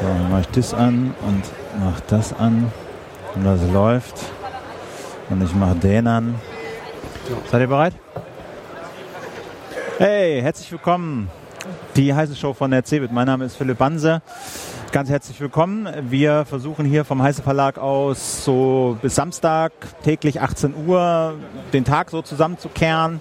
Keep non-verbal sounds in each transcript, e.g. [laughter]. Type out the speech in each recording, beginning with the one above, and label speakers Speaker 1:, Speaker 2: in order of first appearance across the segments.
Speaker 1: So, dann mache ich das an und mache das an und das läuft. Und ich mache den an. Seid ihr bereit? Hey, herzlich willkommen. Die heiße Show von der CeBIT. Mein Name ist Philipp Banse. Ganz herzlich willkommen. Wir versuchen hier vom Heiße Verlag aus so bis Samstag täglich 18 Uhr den Tag so zusammenzukehren.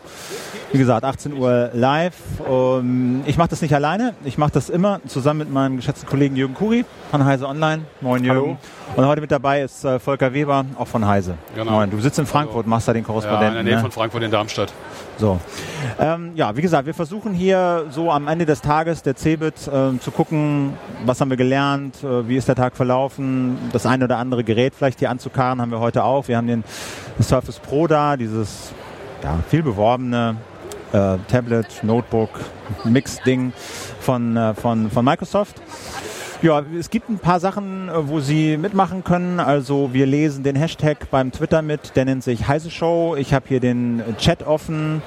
Speaker 1: Wie gesagt, 18 Uhr live. Um, ich mache das nicht alleine. Ich mache das immer zusammen mit meinem geschätzten Kollegen Jürgen Kuri von Heise Online. Moin Jürgen.
Speaker 2: Hallo.
Speaker 1: Und heute mit dabei ist äh, Volker Weber, auch von Heise.
Speaker 2: Genau.
Speaker 1: Moin. Du sitzt in Frankfurt,
Speaker 2: Hallo.
Speaker 1: machst da den
Speaker 2: Ja,
Speaker 1: Korrespondenten.
Speaker 2: in der Nähe
Speaker 1: ne?
Speaker 2: von Frankfurt in Darmstadt.
Speaker 1: So. Ähm, ja, wie gesagt, wir versuchen hier so am Ende des Tages der CeBIT ähm, zu gucken, was haben wir gelernt, äh, wie ist der Tag verlaufen, das eine oder andere Gerät vielleicht hier anzukarren haben wir heute auch. Wir haben den Surface Pro da, dieses ja, viel beworbene äh, Tablet, Notebook, Mix-Ding von, äh, von, von Microsoft. Ja, es gibt ein paar Sachen, äh, wo Sie mitmachen können. Also wir lesen den Hashtag beim Twitter mit, der nennt sich Heise Show. Ich habe hier den Chat offen,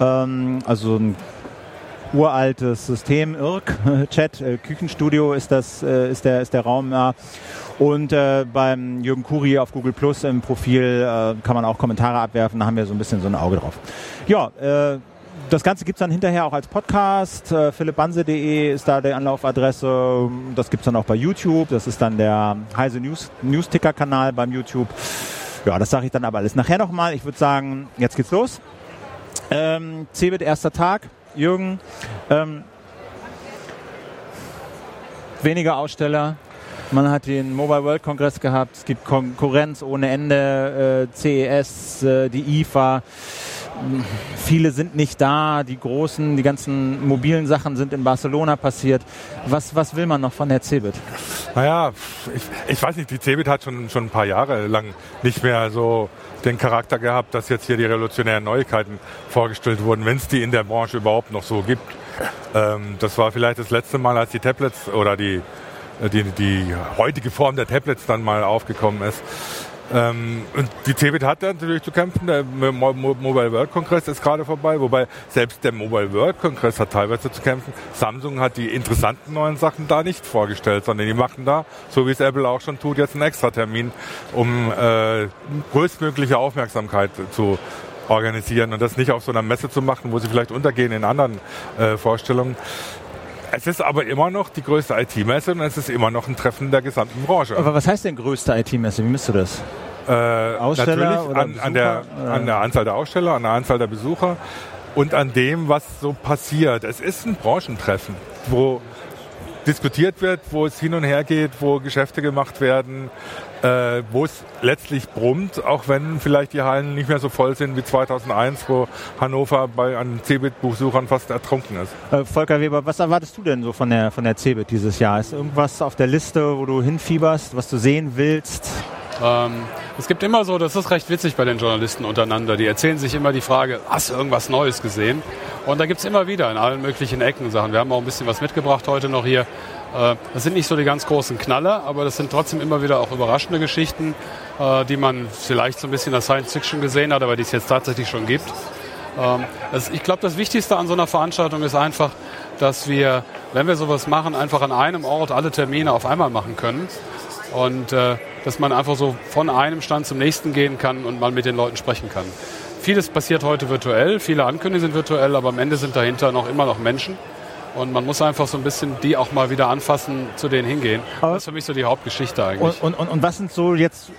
Speaker 1: ähm, also ein uraltes System, IRC, [laughs] Chat, äh, Küchenstudio ist das, äh, ist der, ist der Raum ja. Und äh, beim Jürgen Kuri auf Google Plus im Profil äh, kann man auch Kommentare abwerfen, da haben wir so ein bisschen so ein Auge drauf. Ja, äh, das Ganze gibt's dann hinterher auch als Podcast. Äh, philippbanse.de ist da die Anlaufadresse. Das gibt's dann auch bei YouTube. Das ist dann der Heise News, Newsticker-Kanal beim YouTube. Ja, das sage ich dann aber alles nachher nochmal. Ich würde sagen, jetzt geht's los. Ähm, Cebit, erster Tag. Jürgen, ähm, weniger Aussteller. Man hat den Mobile World Congress gehabt. Es gibt Konkurrenz ohne Ende. Äh, CES, äh, die IFA. Viele sind nicht da, die großen, die ganzen mobilen Sachen sind in Barcelona passiert. Was, was will man noch von der CeBIT?
Speaker 3: Naja, ich, ich weiß nicht, die CeBIT hat schon, schon ein paar Jahre lang nicht mehr so den Charakter gehabt, dass jetzt hier die revolutionären Neuigkeiten vorgestellt wurden, wenn es die in der Branche überhaupt noch so gibt. Ähm, das war vielleicht das letzte Mal, als die Tablets oder die, die, die heutige Form der Tablets dann mal aufgekommen ist. Ähm, und die CeBIT hat natürlich zu kämpfen. Der Mo Mo Mobile World Congress ist gerade vorbei, wobei selbst der Mobile World Congress hat teilweise zu kämpfen. Samsung hat die interessanten neuen Sachen da nicht vorgestellt, sondern die machen da, so wie es Apple auch schon tut, jetzt einen Extratermin, um äh, größtmögliche Aufmerksamkeit zu organisieren und das nicht auf so einer Messe zu machen, wo sie vielleicht untergehen in anderen äh, Vorstellungen. Es ist aber immer noch die größte IT-Messe und es ist immer noch ein Treffen der gesamten Branche.
Speaker 1: Aber was heißt denn größte IT-Messe? Wie misst du das?
Speaker 3: Äh,
Speaker 1: Aussteller
Speaker 3: natürlich
Speaker 1: oder
Speaker 3: an, an, der, an der Anzahl der Aussteller, an der Anzahl der Besucher und an dem, was so passiert. Es ist ein Branchentreffen, wo diskutiert wird, wo es hin und her geht, wo Geschäfte gemacht werden, äh, wo es letztlich brummt, auch wenn vielleicht die Hallen nicht mehr so voll sind wie 2001, wo Hannover bei an CeBIT-Besuchern fast ertrunken ist.
Speaker 1: Äh, Volker Weber, was erwartest du denn so von der, von der CeBIT dieses Jahr? Ist irgendwas auf der Liste, wo du hinfieberst, was du sehen willst?
Speaker 2: Ähm, es gibt immer so, das ist recht witzig bei den Journalisten untereinander, die erzählen sich immer die Frage, hast du irgendwas Neues gesehen? Und da gibt es immer wieder in allen möglichen Ecken Sachen. Wir haben auch ein bisschen was mitgebracht heute noch hier. Äh, Das sind nicht so die ganz großen Knaller, aber das sind trotzdem immer wieder auch überraschende Geschichten, äh, die man vielleicht so ein bisschen in der Science Fiction gesehen hat, aber die es jetzt tatsächlich schon gibt. Ähm, ich glaube, das Wichtigste an so einer Veranstaltung ist einfach, dass wir, wenn wir sowas machen, einfach an einem Ort alle Termine auf einmal machen können. Und äh, dass man einfach so von einem Stand zum nächsten gehen kann und mal mit den Leuten sprechen kann. Vieles passiert heute virtuell, viele Ankündigungen sind virtuell, aber am Ende sind dahinter noch immer noch Menschen. Und man muss einfach so ein bisschen die auch mal wieder anfassen, zu denen hingehen.
Speaker 1: Aber-
Speaker 2: das ist für mich so die Hauptgeschichte eigentlich.
Speaker 1: Und, und, und, was sind so jetzt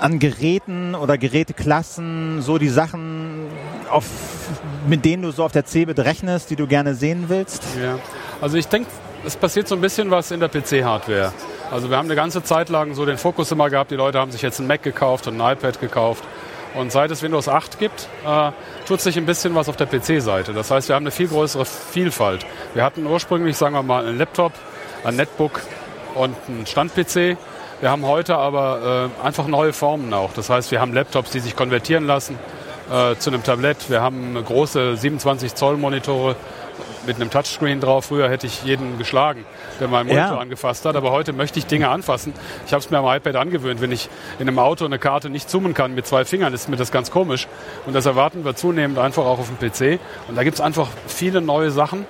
Speaker 1: an Geräten oder Geräteklassen so die Sachen, auf, mit denen du so auf der CeBIT rechnest, die du gerne sehen willst?
Speaker 2: Ja. Also ich denke, es passiert so ein bisschen was in der PC-Hardware. Also wir haben eine ganze Zeit lang so den Fokus immer gehabt, die Leute haben sich jetzt ein Mac gekauft und ein iPad gekauft. Und seit es Windows 8 gibt, äh, tut sich ein bisschen was auf der PC-Seite. Das heißt, wir haben eine viel größere Vielfalt. Wir hatten ursprünglich, sagen wir mal, einen Laptop, ein Netbook und einen Stand-PC. Wir haben heute aber äh, einfach neue Formen auch. Das heißt, wir haben Laptops, die sich konvertieren lassen äh, zu einem Tablett. Wir haben große 27 Zoll Monitore mit einem Touchscreen drauf. Früher hätte ich jeden geschlagen, der meinen Monitor
Speaker 1: Ja.
Speaker 2: angefasst hat. Aber heute möchte ich Dinge anfassen. Ich habe es mir am iPad angewöhnt. Wenn ich in einem Auto eine Karte nicht zoomen kann mit zwei Fingern, ist mir das ganz komisch. Und das erwarten wir zunehmend einfach auch auf dem PC. Und da gibt es einfach viele neue Sachen.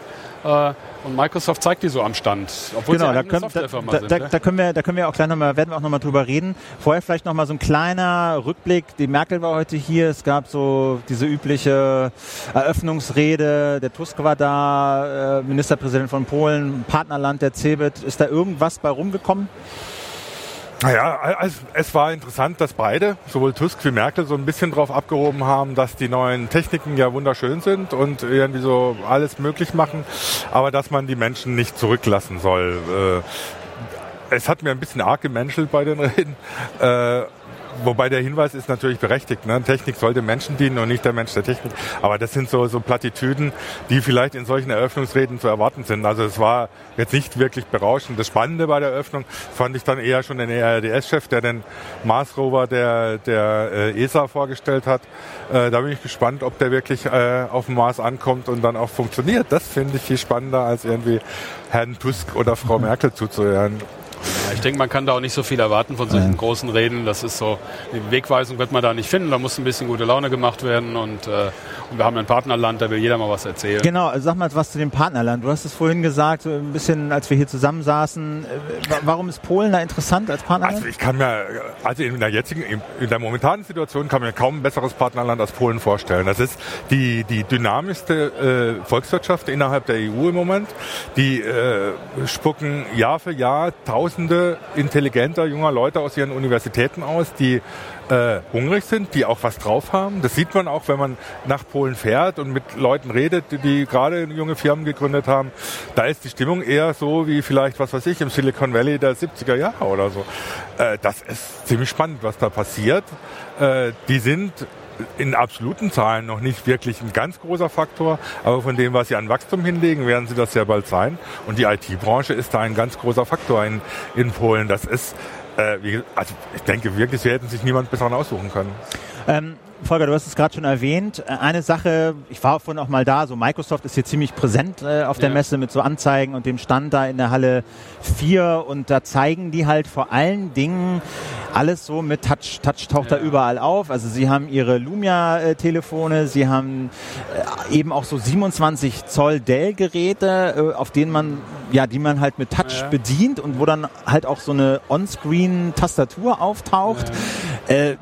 Speaker 2: Äh, und Microsoft zeigt die so am Stand,
Speaker 1: obwohl genau, sie da können, da, sind. Da, da, können wir, da können wir auch gleich nochmal, werden wir auch nochmal drüber reden. Vorher vielleicht nochmal so ein kleiner Rückblick. Die Merkel war heute hier. Es gab so diese übliche Eröffnungsrede. Der Tusk war da, äh, Ministerpräsident von Polen, Partnerland der CeBIT. Ist da irgendwas bei rumgekommen?
Speaker 3: Naja, es war interessant, dass beide, sowohl Tusk wie Merkel, so ein bisschen drauf abgehoben haben, dass die neuen Techniken ja wunderschön sind und irgendwie so alles möglich machen, aber dass man die Menschen nicht zurücklassen soll. Äh, es hat mir ein bisschen arg gemenschelt bei den [laughs] Reden. Äh, wobei der Hinweis ist natürlich berechtigt. Ne? Technik sollte Menschen dienen und nicht der Mensch der Technik. Aber das sind so, so Plattitüden, die vielleicht in solchen Eröffnungsreden zu erwarten sind. Also es war jetzt nicht wirklich berauschend. Das Spannende bei der Eröffnung fand ich dann eher schon den ERDS-Chef, der den Mars Rover der, der äh, ESA vorgestellt hat. Äh, da bin ich gespannt, ob der wirklich äh, auf dem Mars ankommt und dann auch funktioniert. Das finde ich viel spannender, als irgendwie Herrn Tusk oder Frau Merkel zuzuhören.
Speaker 2: Ich denke, man kann da auch nicht so viel erwarten von solchen ja. großen Reden. Das ist so, die Wegweisung wird man da nicht finden. Da muss ein bisschen gute Laune gemacht werden und, äh, wir haben ein Partnerland, da will jeder mal was erzählen.
Speaker 1: Genau, also sag mal was zu dem Partnerland. Du hast es vorhin gesagt, so ein bisschen, als wir hier zusammensaßen. Äh, warum ist Polen da interessant als Partnerland?
Speaker 3: Also ich kann mir, also in der jetzigen, in der momentanen Situation kann mir kaum ein besseres Partnerland als Polen vorstellen. Das ist die, die dynamischste äh, Volkswirtschaft innerhalb der EU im Moment. Die äh, spucken Jahr für Jahr tausend Tausende intelligenter junger Leute aus ihren Universitäten aus, die äh, hungrig sind, die auch was drauf haben. Das sieht man auch, wenn man nach Polen fährt und mit Leuten redet, die, die gerade junge Firmen gegründet haben. Da ist die Stimmung eher so wie vielleicht, was weiß ich, im Silicon Valley der 70er Jahre oder so. Äh, das ist ziemlich spannend, was da passiert. Äh, die sind in absoluten Zahlen noch nicht wirklich ein ganz großer Faktor, aber von dem, was sie an Wachstum hinlegen, werden sie das sehr bald sein. Und die IT-Branche ist da ein ganz großer Faktor in, in Polen. Das ist, äh, wie, also ich denke wirklich, sie hätten sich niemand besseren aussuchen können.
Speaker 1: Ähm Volker, du hast es gerade schon erwähnt. Äh, eine Sache, ich war vorhin auch mal da, so Microsoft ist hier ziemlich präsent äh, auf der ja. Messe mit so Anzeigen und dem Stand da in der Halle 4 und da zeigen die halt vor allen Dingen alles so mit Touch. Touch taucht ja. da überall auf. Also sie haben ihre Lumia-Telefone, sie haben äh, eben auch so 27 Zoll Dell-Geräte, äh, auf denen man, ja, die man halt mit Touch ja. bedient und wo dann halt auch so eine On-Screen-Tastatur auftaucht. Äh,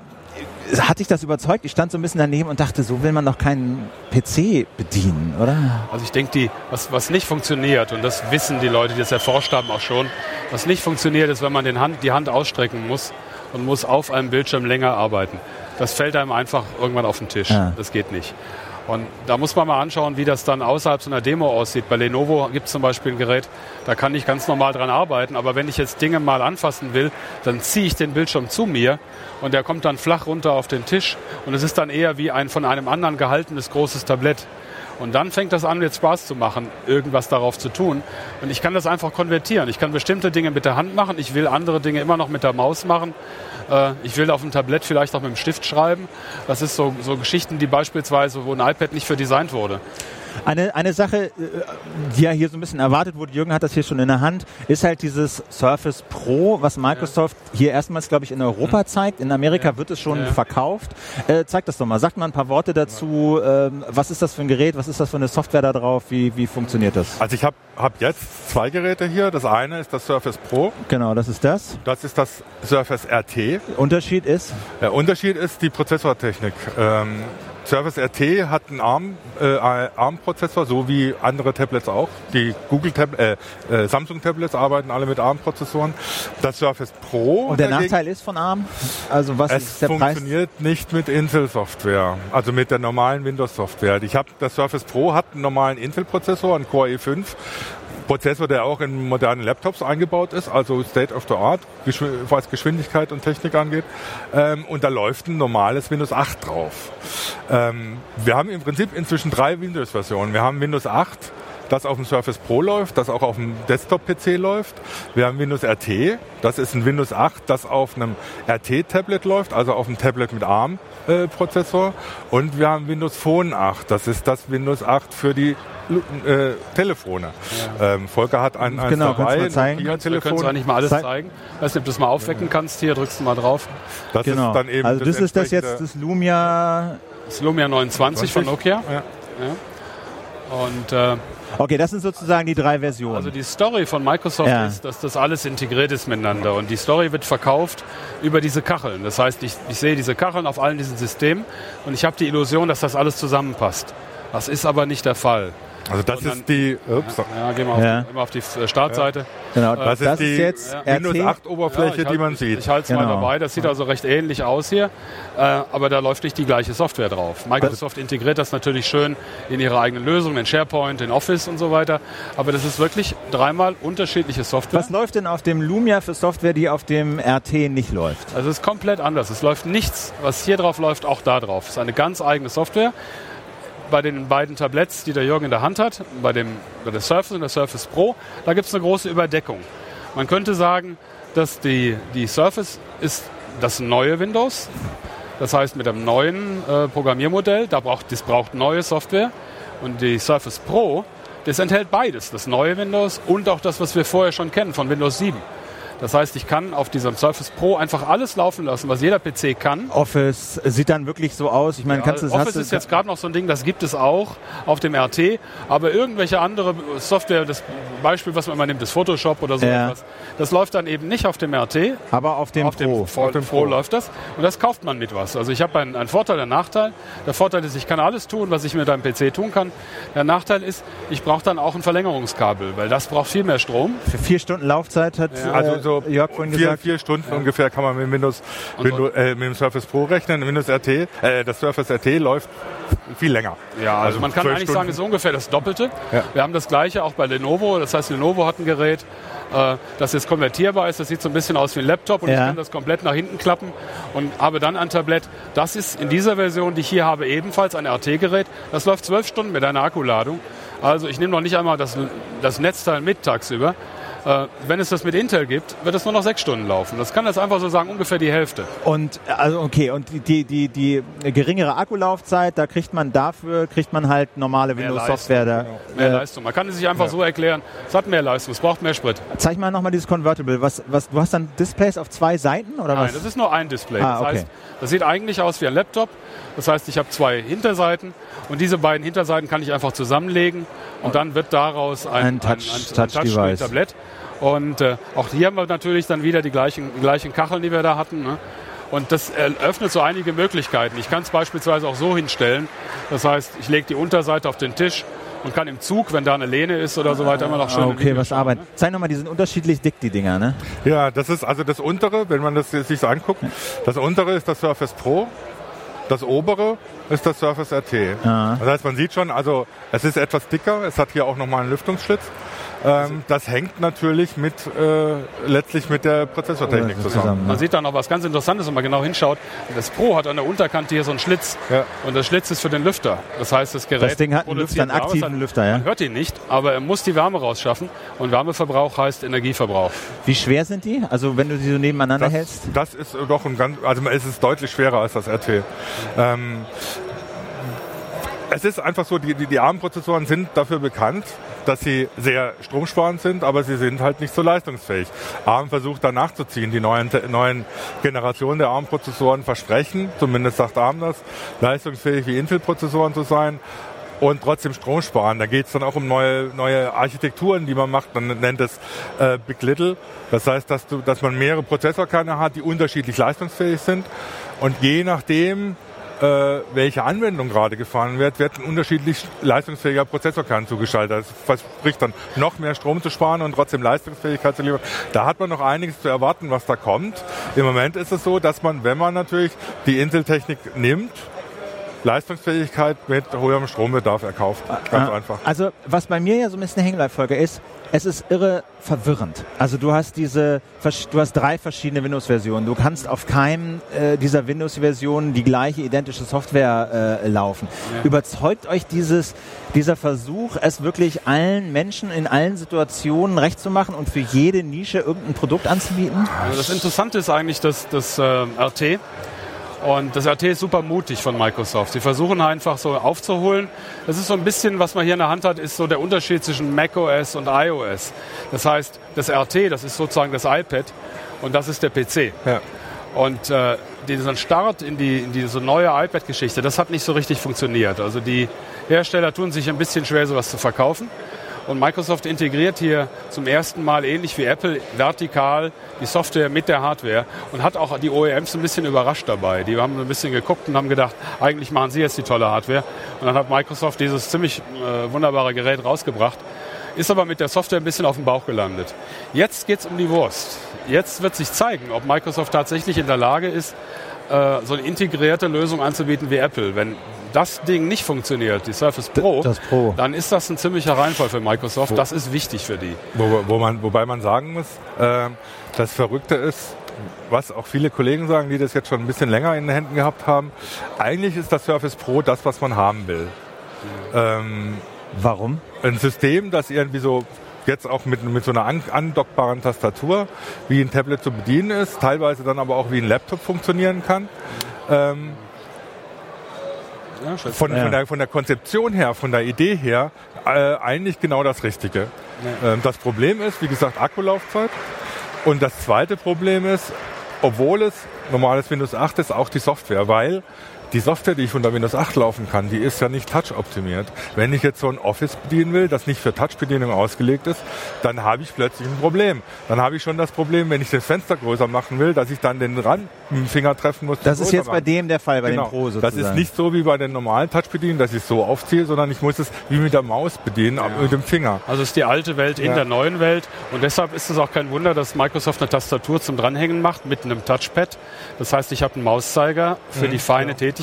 Speaker 1: hat dich das überzeugt? Ich stand so ein bisschen daneben und dachte, so will man doch keinen PC bedienen, oder?
Speaker 2: Also ich denke, was, was nicht funktioniert, und das wissen die Leute, die das erforscht haben auch schon, was nicht funktioniert, ist, wenn man den Hand, die Hand ausstrecken muss und muss auf einem Bildschirm länger arbeiten. Das fällt einem einfach irgendwann auf den Tisch. Ja. Das geht nicht. Und da muss man mal anschauen, wie das dann außerhalb so einer Demo aussieht. Bei Lenovo gibt es zum Beispiel ein Gerät, da kann ich ganz normal dran arbeiten, aber wenn ich jetzt Dinge mal anfassen will, dann ziehe ich den Bildschirm zu mir und der kommt dann flach runter auf den Tisch und es ist dann eher wie ein von einem anderen gehaltenes großes Tablett. Und dann fängt das an, jetzt Spaß zu machen, irgendwas darauf zu tun. Und ich kann das einfach konvertieren. Ich kann bestimmte Dinge mit der Hand machen. Ich will andere Dinge immer noch mit der Maus machen. Äh, ich will auf dem Tablett vielleicht auch mit dem Stift schreiben. Das ist so, so Geschichten, die beispielsweise, wo ein iPad nicht für designt wurde.
Speaker 1: Eine, eine Sache, äh, die ja hier so ein bisschen erwartet wurde, Jürgen hat das hier schon in der Hand, ist halt dieses Surface Pro, was Microsoft ja. hier erstmals, glaube ich, in Europa mhm. zeigt. In Amerika ja. wird es schon ja. verkauft. Äh, zeig das doch mal. Sagt mal ein paar Worte dazu. Ähm, was ist das für ein Gerät? Was ist das für eine Software da drauf? Wie, wie funktioniert das?
Speaker 3: Also ich habe hab jetzt zwei Geräte hier. Das eine ist das Surface Pro.
Speaker 1: Genau, das ist das.
Speaker 3: Das ist das Surface RT.
Speaker 1: Unterschied ist?
Speaker 3: Der Unterschied ist die Prozessortechnik. Ähm, Surface RT hat einen ARM, äh, ARM-Prozessor, so wie andere Tablets auch. Die Google Tab äh, äh, Samsung Tablets arbeiten alle mit ARM-Prozessoren. Das Surface Pro.
Speaker 1: Und der Nachteil ist von ARM?
Speaker 3: Also was es ist der funktioniert Preis? nicht mit Intel-Software, also mit der normalen Windows-Software. Ich habe das Surface Pro hat einen normalen Intel-Prozessor, einen Core i5 Prozessor, der auch in modernen Laptops eingebaut ist, also State of the Art, was Geschwindigkeit und Technik angeht. Ähm, und da läuft ein normales Windows 8 drauf. Ähm, wir haben im Prinzip inzwischen drei Windows-Versionen. Wir haben Windows 8, das auf dem Surface Pro läuft, das auch auf dem Desktop-PC läuft. Wir haben Windows RT, das ist ein Windows 8, das auf einem RT-Tablet läuft, also auf einem Tablet mit ARM-Prozessor. Äh, und wir haben Windows Phone 8, das ist das Windows 8 für die äh, Telefone. Ja. Ähm, Volker hat ein,
Speaker 1: eins genau, dabei, ein
Speaker 2: Nokia-Telefon. Wir können zwar nicht mal alles Zei zeigen. Weiß nicht, ob du das mal aufwecken kannst. Hier drückst du mal drauf.
Speaker 1: Das genau. ist dann eben also das, das ist das jetzt das Lumia...
Speaker 2: Das Lumia 29 von Nokia. Ja. ja. Und äh,
Speaker 1: Okay, das sind sozusagen die drei Versionen.
Speaker 2: Also die Story von Microsoft
Speaker 1: Ja.
Speaker 2: ist, dass das alles integriert ist miteinander. Und die Story wird verkauft über diese Kacheln. Das heißt, ich, ich sehe diese Kacheln auf allen diesen Systemen und ich habe die Illusion, dass das alles zusammenpasst. Das ist aber nicht der Fall.
Speaker 3: Also das
Speaker 2: Sondern-
Speaker 3: ist die, ups,
Speaker 2: Ja, gehen wir auf,
Speaker 1: Ja.
Speaker 2: die, immer auf die äh, Startseite.
Speaker 1: genau,
Speaker 3: das, ist die
Speaker 1: jetzt
Speaker 2: ja,
Speaker 3: Windows
Speaker 1: RT.
Speaker 3: 8 Oberfläche,
Speaker 2: Ja, ich
Speaker 3: die man
Speaker 2: halt-
Speaker 3: sieht.
Speaker 2: Ich halte es mal
Speaker 1: Genau.
Speaker 2: dabei. Das sieht also recht ähnlich aus hier. Äh, aber da läuft nicht die gleiche Software drauf. Microsoft integriert das natürlich schön in ihre eigenen Lösungen, in SharePoint, in Office und so weiter. Aber das ist wirklich dreimal unterschiedliche Software.
Speaker 1: Was läuft denn auf dem Lumia für Software, die auf dem RT nicht läuft?
Speaker 2: Also es ist komplett anders. Es läuft nichts, was hier drauf läuft, auch da drauf. Es ist eine ganz eigene Software. Bei den beiden Tabletts, die der Jürgen in der Hand hat, bei, dem, bei der Surface und der Surface Pro, da gibt es eine große Überdeckung. Man könnte sagen, dass die, die Surface ist das neue Windows. Das heißt, mit einem neuen äh, Programmiermodell, da braucht, das braucht neue Software. Und die Surface Pro, das enthält beides, das neue Windows und auch das, was wir vorher schon kennen von Windows 7. Das heißt, ich kann auf diesem Surface Pro einfach alles laufen lassen, was jeder PC kann.
Speaker 1: Office sieht dann wirklich so aus. Ich meine, kannst du
Speaker 2: Office ist jetzt gerade noch so ein Ding, das gibt es auch auf dem RT, aber irgendwelche andere Software, das Beispiel, was man immer nimmt, ist Photoshop oder so
Speaker 1: Ja.
Speaker 2: etwas, das läuft dann eben nicht auf dem RT,
Speaker 1: aber auf dem
Speaker 2: auf
Speaker 1: Pro.
Speaker 2: dem, Pro,
Speaker 3: Auf dem
Speaker 2: Pro
Speaker 3: Pro.
Speaker 2: läuft das und das kauft man mit was. Also ich habe einen, einen Vorteil, einen Nachteil. Der Vorteil ist, ich kann alles tun, was ich mit einem PC tun kann. Der Nachteil ist, ich brauche dann auch ein Verlängerungskabel, weil das braucht viel mehr Strom.
Speaker 1: Für vier Stunden Laufzeit hat
Speaker 2: Ja.
Speaker 3: Also so
Speaker 1: Jörg vorhin
Speaker 3: vier,
Speaker 1: gesagt.
Speaker 3: vier Stunden ungefähr kann man mit, Windows, Windows äh, mit dem Surface Pro rechnen. Windows RT, äh, das Surface RT läuft viel länger.
Speaker 2: Ja, also, man kann
Speaker 3: 12
Speaker 2: eigentlich sagen,
Speaker 3: Stunden.
Speaker 2: es ist ungefähr das Doppelte.
Speaker 3: Ja.
Speaker 2: Wir haben das gleiche auch bei Lenovo. Das heißt, Lenovo hat ein Gerät, äh, das jetzt konvertierbar ist. Das sieht so ein bisschen aus wie ein Laptop und
Speaker 1: Ja.
Speaker 2: ich kann das komplett nach hinten klappen und habe dann ein Tablett. Das ist in dieser Version, die ich hier habe, ebenfalls ein RT-Gerät. Das läuft zwölf Stunden mit einer Akkuladung. Also ich nehme noch nicht einmal das, das Netzteil mit tagsüber. Äh, wenn es das mit Intel gibt, wird es nur noch sechs Stunden laufen. Das kann jetzt einfach so sagen, ungefähr die Hälfte.
Speaker 1: Und also okay, und die, die, die, geringere Akkulaufzeit, da kriegt man dafür, kriegt man halt normale
Speaker 2: Mehr
Speaker 1: Windows-Software da.
Speaker 2: Mehr
Speaker 1: Äh,
Speaker 2: Leistung. Man kann es sich einfach so erklären. Es hat mehr Leistung, es braucht mehr Sprit.
Speaker 1: zeig mal nochmal dieses Convertible. Was, was, du hast dann Displays auf zwei Seiten oder
Speaker 2: Nein,
Speaker 1: was?
Speaker 2: das ist nur ein Display.
Speaker 1: Ah,
Speaker 2: das
Speaker 1: okay.
Speaker 2: heißt, das sieht eigentlich aus wie ein Laptop. Das heißt, ich habe zwei Hinterseiten und diese beiden Hinterseiten kann ich einfach zusammenlegen und dann wird daraus ein,
Speaker 1: Ein Touch- Touch-Device.
Speaker 2: Tablett. Und äh, auch hier haben wir natürlich dann wieder die gleichen, die gleichen Kacheln, die wir da hatten. Ne? Und das eröffnet so einige Möglichkeiten. Ich kann es beispielsweise auch so hinstellen. Das heißt, ich lege die Unterseite auf den Tisch und kann im Zug, wenn da eine Lehne ist oder so weiter, immer noch schön
Speaker 1: Ah, okay, was
Speaker 2: schauen,
Speaker 1: arbeiten.
Speaker 2: ne?
Speaker 1: Zeig nochmal, die sind unterschiedlich dick, die Dinger, ne?
Speaker 3: Ja, das ist also das untere, wenn man das sich so anguckt. Das untere ist das Surface Pro. Das obere ist das Surface RT. Das heißt, man sieht schon, also es ist etwas dicker, es hat hier auch nochmal einen Lüftungsschlitz. Ähm, das hängt natürlich mit äh, letztlich mit der Prozessortechnik
Speaker 1: Oder
Speaker 3: zusammen.
Speaker 2: Man sieht da noch was ganz Interessantes, wenn man genau hinschaut. Das Pro hat an der Unterkante hier so einen Schlitz.
Speaker 3: Ja.
Speaker 2: Und der Schlitz ist für den Lüfter. Das heißt, das Gerät
Speaker 1: Das Ding hat einen
Speaker 2: produziert
Speaker 1: Lüfter, einen aktiven
Speaker 2: heißt,
Speaker 1: Lüfter, ja.
Speaker 2: Man hört ihn nicht, aber er muss die Wärme rausschaffen. Und Wärmeverbrauch heißt Energieverbrauch.
Speaker 1: Wie schwer sind die? Also wenn du sie so nebeneinander
Speaker 3: Das,
Speaker 1: hältst?
Speaker 3: das ist doch ein ganz, also es ist deutlich schwerer als das RT. Ähm, es ist einfach so, die, die, die ARM-Prozessoren sind dafür bekannt, dass sie sehr stromsparend sind, aber sie sind halt nicht so leistungsfähig. ARM versucht da nachzuziehen. Die neuen, neuen Generationen der ARM-Prozessoren versprechen, zumindest sagt ARM das, leistungsfähig wie Intel-Prozessoren zu sein und trotzdem Strom sparen. Da geht es dann auch um neue, neue Architekturen, die man macht. Man nennt es äh, Big Little. Das heißt, dass, du, dass man mehrere Prozessorkerne hat, die unterschiedlich leistungsfähig sind. Und je nachdem, äh, welche Anwendung gerade gefahren wird, wird ein unterschiedlich leistungsfähiger Prozessorkern zugeschaltet. Das verspricht dann noch mehr Strom zu sparen und trotzdem Leistungsfähigkeit zu liefern. Da hat man noch einiges zu erwarten, was da kommt. Im Moment ist es so, dass man, wenn man natürlich die Intel-Technik nimmt, Leistungsfähigkeit mit hohem Strombedarf erkauft. Ganz
Speaker 1: Ah,
Speaker 3: einfach.
Speaker 1: Also was bei mir ja so ein bisschen Volker, ist, es ist irre verwirrend. Also du hast diese, du hast drei verschiedene Windows-Versionen. Du kannst auf keinem äh, dieser Windows-Versionen die gleiche identische Software äh, laufen. Überzeugt euch dieses, dieser Versuch, es wirklich allen Menschen in allen Situationen recht zu machen und für jede Nische irgendein Produkt anzubieten?
Speaker 2: Also das Interessante ist eigentlich das, das äh, RT. Und das RT ist super mutig von Microsoft. Sie versuchen einfach so aufzuholen. Das ist so ein bisschen, was man hier in der Hand hat, ist so der Unterschied zwischen macOS und iOS. Das heißt, das RT, das ist sozusagen das iPad und das ist der PC.
Speaker 3: Ja.
Speaker 2: Und äh, dieser Start in, die, in diese neue iPad-Geschichte, das hat nicht so richtig funktioniert. Also die Hersteller tun sich ein bisschen schwer, sowas zu verkaufen. Und Microsoft integriert hier zum ersten Mal ähnlich wie Apple vertikal die Software mit der Hardware und hat auch die OEMs ein bisschen überrascht dabei. Die haben ein bisschen geguckt und haben gedacht, eigentlich machen sie jetzt die tolle Hardware. Und dann hat Microsoft dieses ziemlich äh, wunderbare Gerät rausgebracht ist aber mit der Software ein bisschen auf dem Bauch gelandet. Jetzt geht es um die Wurst. Jetzt wird sich zeigen, ob Microsoft tatsächlich in der Lage ist, äh, so eine integrierte Lösung anzubieten wie Apple. Wenn das Ding nicht funktioniert, die Surface Pro, Pro. dann ist das ein ziemlicher Reinfall für Microsoft. Wo, das ist wichtig für die.
Speaker 3: Wo, wo man, wobei man sagen muss, äh, das Verrückte ist, was auch viele Kollegen sagen, die das jetzt schon ein bisschen länger in den Händen gehabt haben, eigentlich ist das Surface Pro das, was man haben will.
Speaker 1: Ähm, Warum?
Speaker 3: Ein System, das irgendwie so jetzt auch mit, mit so einer andockbaren Tastatur wie ein Tablet zu bedienen ist, teilweise dann aber auch wie ein Laptop funktionieren kann. Ähm, von, ja. von, der, von, der, Konzeption her, von der Idee her, äh, eigentlich genau das Richtige. Ähm, das Problem ist, wie gesagt, Akkulaufzeit. Und das zweite Problem ist, obwohl es normales Windows 8 ist, auch die Software, weil die Software, die ich unter Windows 8 laufen kann, die ist ja nicht touch-optimiert. Wenn ich jetzt so ein Office bedienen will, das nicht für Touch-Bedienung ausgelegt ist, dann habe ich plötzlich ein Problem. Dann habe ich schon das Problem, wenn ich das Fenster größer machen will, dass ich dann den Rand mit dem Finger treffen muss.
Speaker 1: Das ist jetzt machen. bei dem der Fall, bei genau. dem Pro
Speaker 3: sozusagen. Das ist nicht so wie bei den normalen Touch-Bedienen, dass ich es so aufziehe, sondern ich muss es wie mit der Maus bedienen, ja. mit dem Finger.
Speaker 2: Also es ist die alte Welt in ja. der neuen Welt und deshalb ist es auch kein Wunder, dass Microsoft eine Tastatur zum Dranhängen macht mit einem Touchpad. Das heißt, ich habe einen Mauszeiger für mhm, die feine ja. Tätigkeit,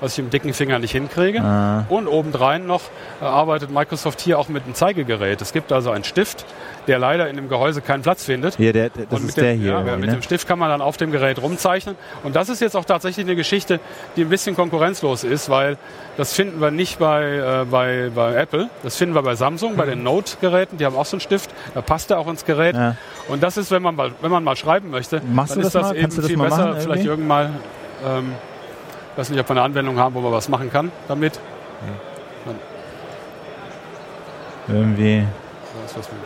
Speaker 2: was ich im dicken Finger nicht hinkriege. Ah. Und obendrein noch äh, arbeitet Microsoft hier auch mit einem Zeigegerät. Es gibt also einen Stift, der leider in dem Gehäuse keinen Platz findet.
Speaker 1: Hier, der, das ist dem, der hier.
Speaker 2: Ja, mit ne? dem Stift kann man dann auf dem Gerät rumzeichnen. Und das ist jetzt auch tatsächlich eine Geschichte, die ein bisschen konkurrenzlos ist, weil das finden wir nicht bei, äh, bei, bei Apple. Das finden wir bei Samsung, bei den Note-Geräten. Die haben auch so einen Stift. Da passt er auch ins Gerät. Ja. Und das ist, wenn man mal, wenn man mal schreiben möchte,
Speaker 1: Machst
Speaker 2: dann
Speaker 1: ist das,
Speaker 2: das
Speaker 1: eben
Speaker 2: viel besser.
Speaker 1: Machen,
Speaker 2: vielleicht irgendwann mal. Ähm, weiß nicht, ob wir eine Anwendung haben, wo man was machen kann damit.
Speaker 1: Irgendwie.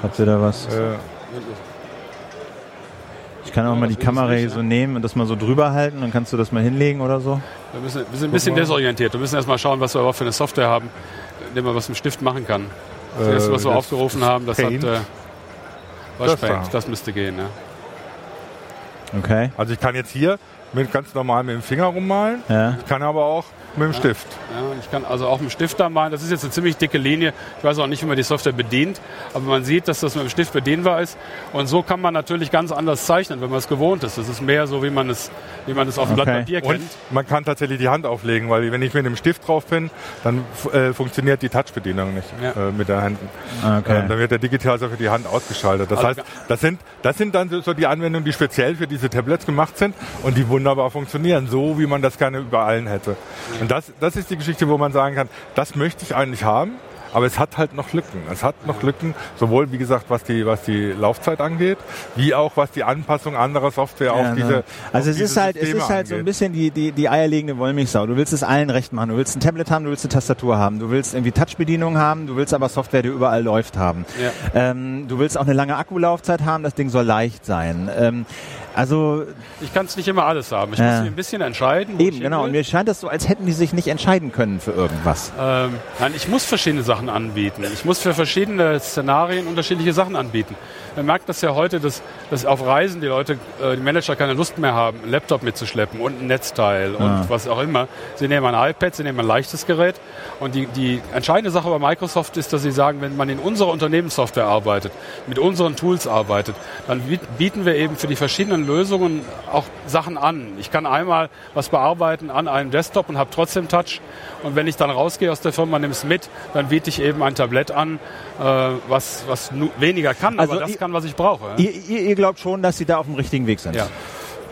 Speaker 1: Habt ihr da was? Äh. Ich kann auch mal die Kamera hier so nehmen und das mal so drüber halten, dann kannst du das mal hinlegen oder so.
Speaker 2: Wir, müssen, wir sind ein bisschen desorientiert. Wir müssen erst mal schauen, was wir überhaupt für eine Software haben, indem man was mit dem Stift machen kann. Das äh, erste, was wir aufgerufen haben, das Paint. hat äh, das, das müsste gehen, ja.
Speaker 1: Okay.
Speaker 3: Also ich kann jetzt hier mit ganz normal mit dem Finger rummalen. Ja. Ich kann aber auch mit dem Stift.
Speaker 2: Ja, ich kann also auch mit dem Stift da malen. Das ist jetzt eine ziemlich dicke Linie. Ich weiß auch nicht, wie man die Software bedient, aber man sieht, dass das mit dem Stift bedienbar ist. Und so kann man natürlich ganz anders zeichnen, wenn man es gewohnt ist. Das ist mehr so, wie man es, wie man es auf dem okay. Blatt Papier kennt. Und
Speaker 3: man kann tatsächlich die Hand auflegen, weil wenn ich mit dem Stift drauf bin, dann äh, funktioniert die Touch-Bedienung nicht ja. äh, mit der Hand. Okay. Äh, dann wird der Digitalizer für die Hand ausgeschaltet. Das also heißt, das sind, das sind dann so die Anwendungen, die speziell für diese Tablets gemacht sind und die wunderbar funktionieren, so wie man das gerne über allen hätte. Und das, das ist die Geschichte, wo man sagen kann, das möchte ich eigentlich haben. Aber es hat halt noch Lücken. Es hat noch Lücken, sowohl wie gesagt, was die, was die Laufzeit angeht, wie auch was die Anpassung anderer Software ja, auf diese. Ne.
Speaker 1: Also es ist halt, es ist halt angeht. so ein bisschen die, die, die eierlegende Wollmilchsau. Du willst es allen recht machen. Du willst ein Tablet haben, du willst eine Tastatur haben, du willst irgendwie Touchbedienung haben, du willst aber Software, die überall läuft haben. Ja. Ähm, du willst auch eine lange Akkulaufzeit haben, das Ding soll leicht sein. Ähm, also
Speaker 2: ich kann es nicht immer alles haben. Ich äh, muss mich ein bisschen entscheiden.
Speaker 1: Eben, genau. Und mir scheint es so, als hätten die sich nicht entscheiden können für irgendwas.
Speaker 2: Ähm, nein, ich muss verschiedene Sachen anbieten. Ich muss für verschiedene Szenarien unterschiedliche Sachen anbieten. Man merkt das ja heute, dass, dass auf Reisen die Leute, äh, die Manager keine Lust mehr haben, einen Laptop mitzuschleppen und ein Netzteil und ah. was auch immer. Sie nehmen ein iPad, sie nehmen ein leichtes Gerät. Und die, die entscheidende Sache bei Microsoft ist, dass sie sagen, wenn man in unserer Unternehmenssoftware arbeitet, mit unseren Tools arbeitet, dann bieten wir eben für die verschiedenen Lösungen auch Sachen an. Ich kann einmal was bearbeiten an einem Desktop und habe trotzdem Touch. Und wenn ich dann rausgehe aus der Firma, nehme es mit, dann biete ich eben ein Tablett an, äh, was, was weniger kann, also aber das kann, was ich brauche.
Speaker 1: Ihr, ihr, ihr glaubt schon, dass Sie da auf dem richtigen Weg sind?
Speaker 3: Ja.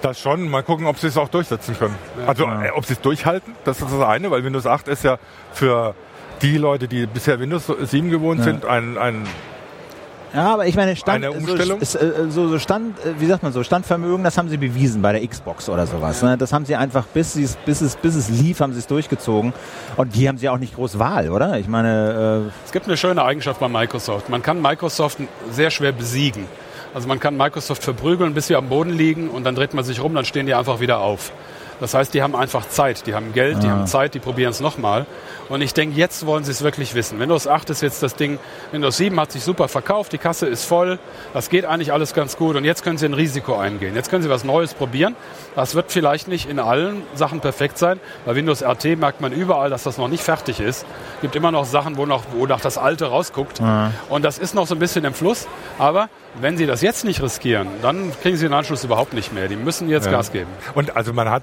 Speaker 3: Das schon. Mal gucken, ob sie es auch durchsetzen können. Ja, also, äh, ob sie es durchhalten, das ist das eine, weil Windows 8 ist ja für die Leute, die bisher Windows 7 gewohnt ja. sind, ein, ein
Speaker 1: ja, aber ich meine, Stand, eine Umstellung? So, äh, so, so Stand, äh, wie sagt man so, Standvermögen, das haben sie bewiesen bei der Xbox oder sowas. Ne? Das haben sie einfach, bis, bis, es, bis es lief, haben sie es durchgezogen. Und die haben sie auch nicht groß Wahl, oder? Ich meine.
Speaker 2: Äh es gibt eine schöne Eigenschaft bei Microsoft. Man kann Microsoft sehr schwer besiegen. Also man kann Microsoft verprügeln, bis sie am Boden liegen und dann dreht man sich rum, dann stehen die einfach wieder auf. Das heißt, die haben einfach Zeit, die haben Geld, die
Speaker 1: Ah.
Speaker 2: haben Zeit, die probieren es nochmal. Und ich denke, jetzt wollen sie es wirklich wissen. Windows 8 ist jetzt das Ding, Windows 7 hat sich super verkauft, die Kasse ist voll, das geht eigentlich alles ganz gut und jetzt können sie ein Risiko eingehen. Jetzt können sie was Neues probieren. Das wird vielleicht nicht in allen Sachen perfekt sein. Bei Windows RT merkt man überall, dass das noch nicht fertig ist. gibt immer noch Sachen, wo noch, wo noch das Alte rausguckt. Und das ist noch so ein bisschen im Fluss. Aber wenn sie das jetzt nicht riskieren, dann kriegen sie den Anschluss überhaupt nicht mehr. Die müssen jetzt
Speaker 3: Ja.
Speaker 2: Gas geben.
Speaker 3: Und also man hat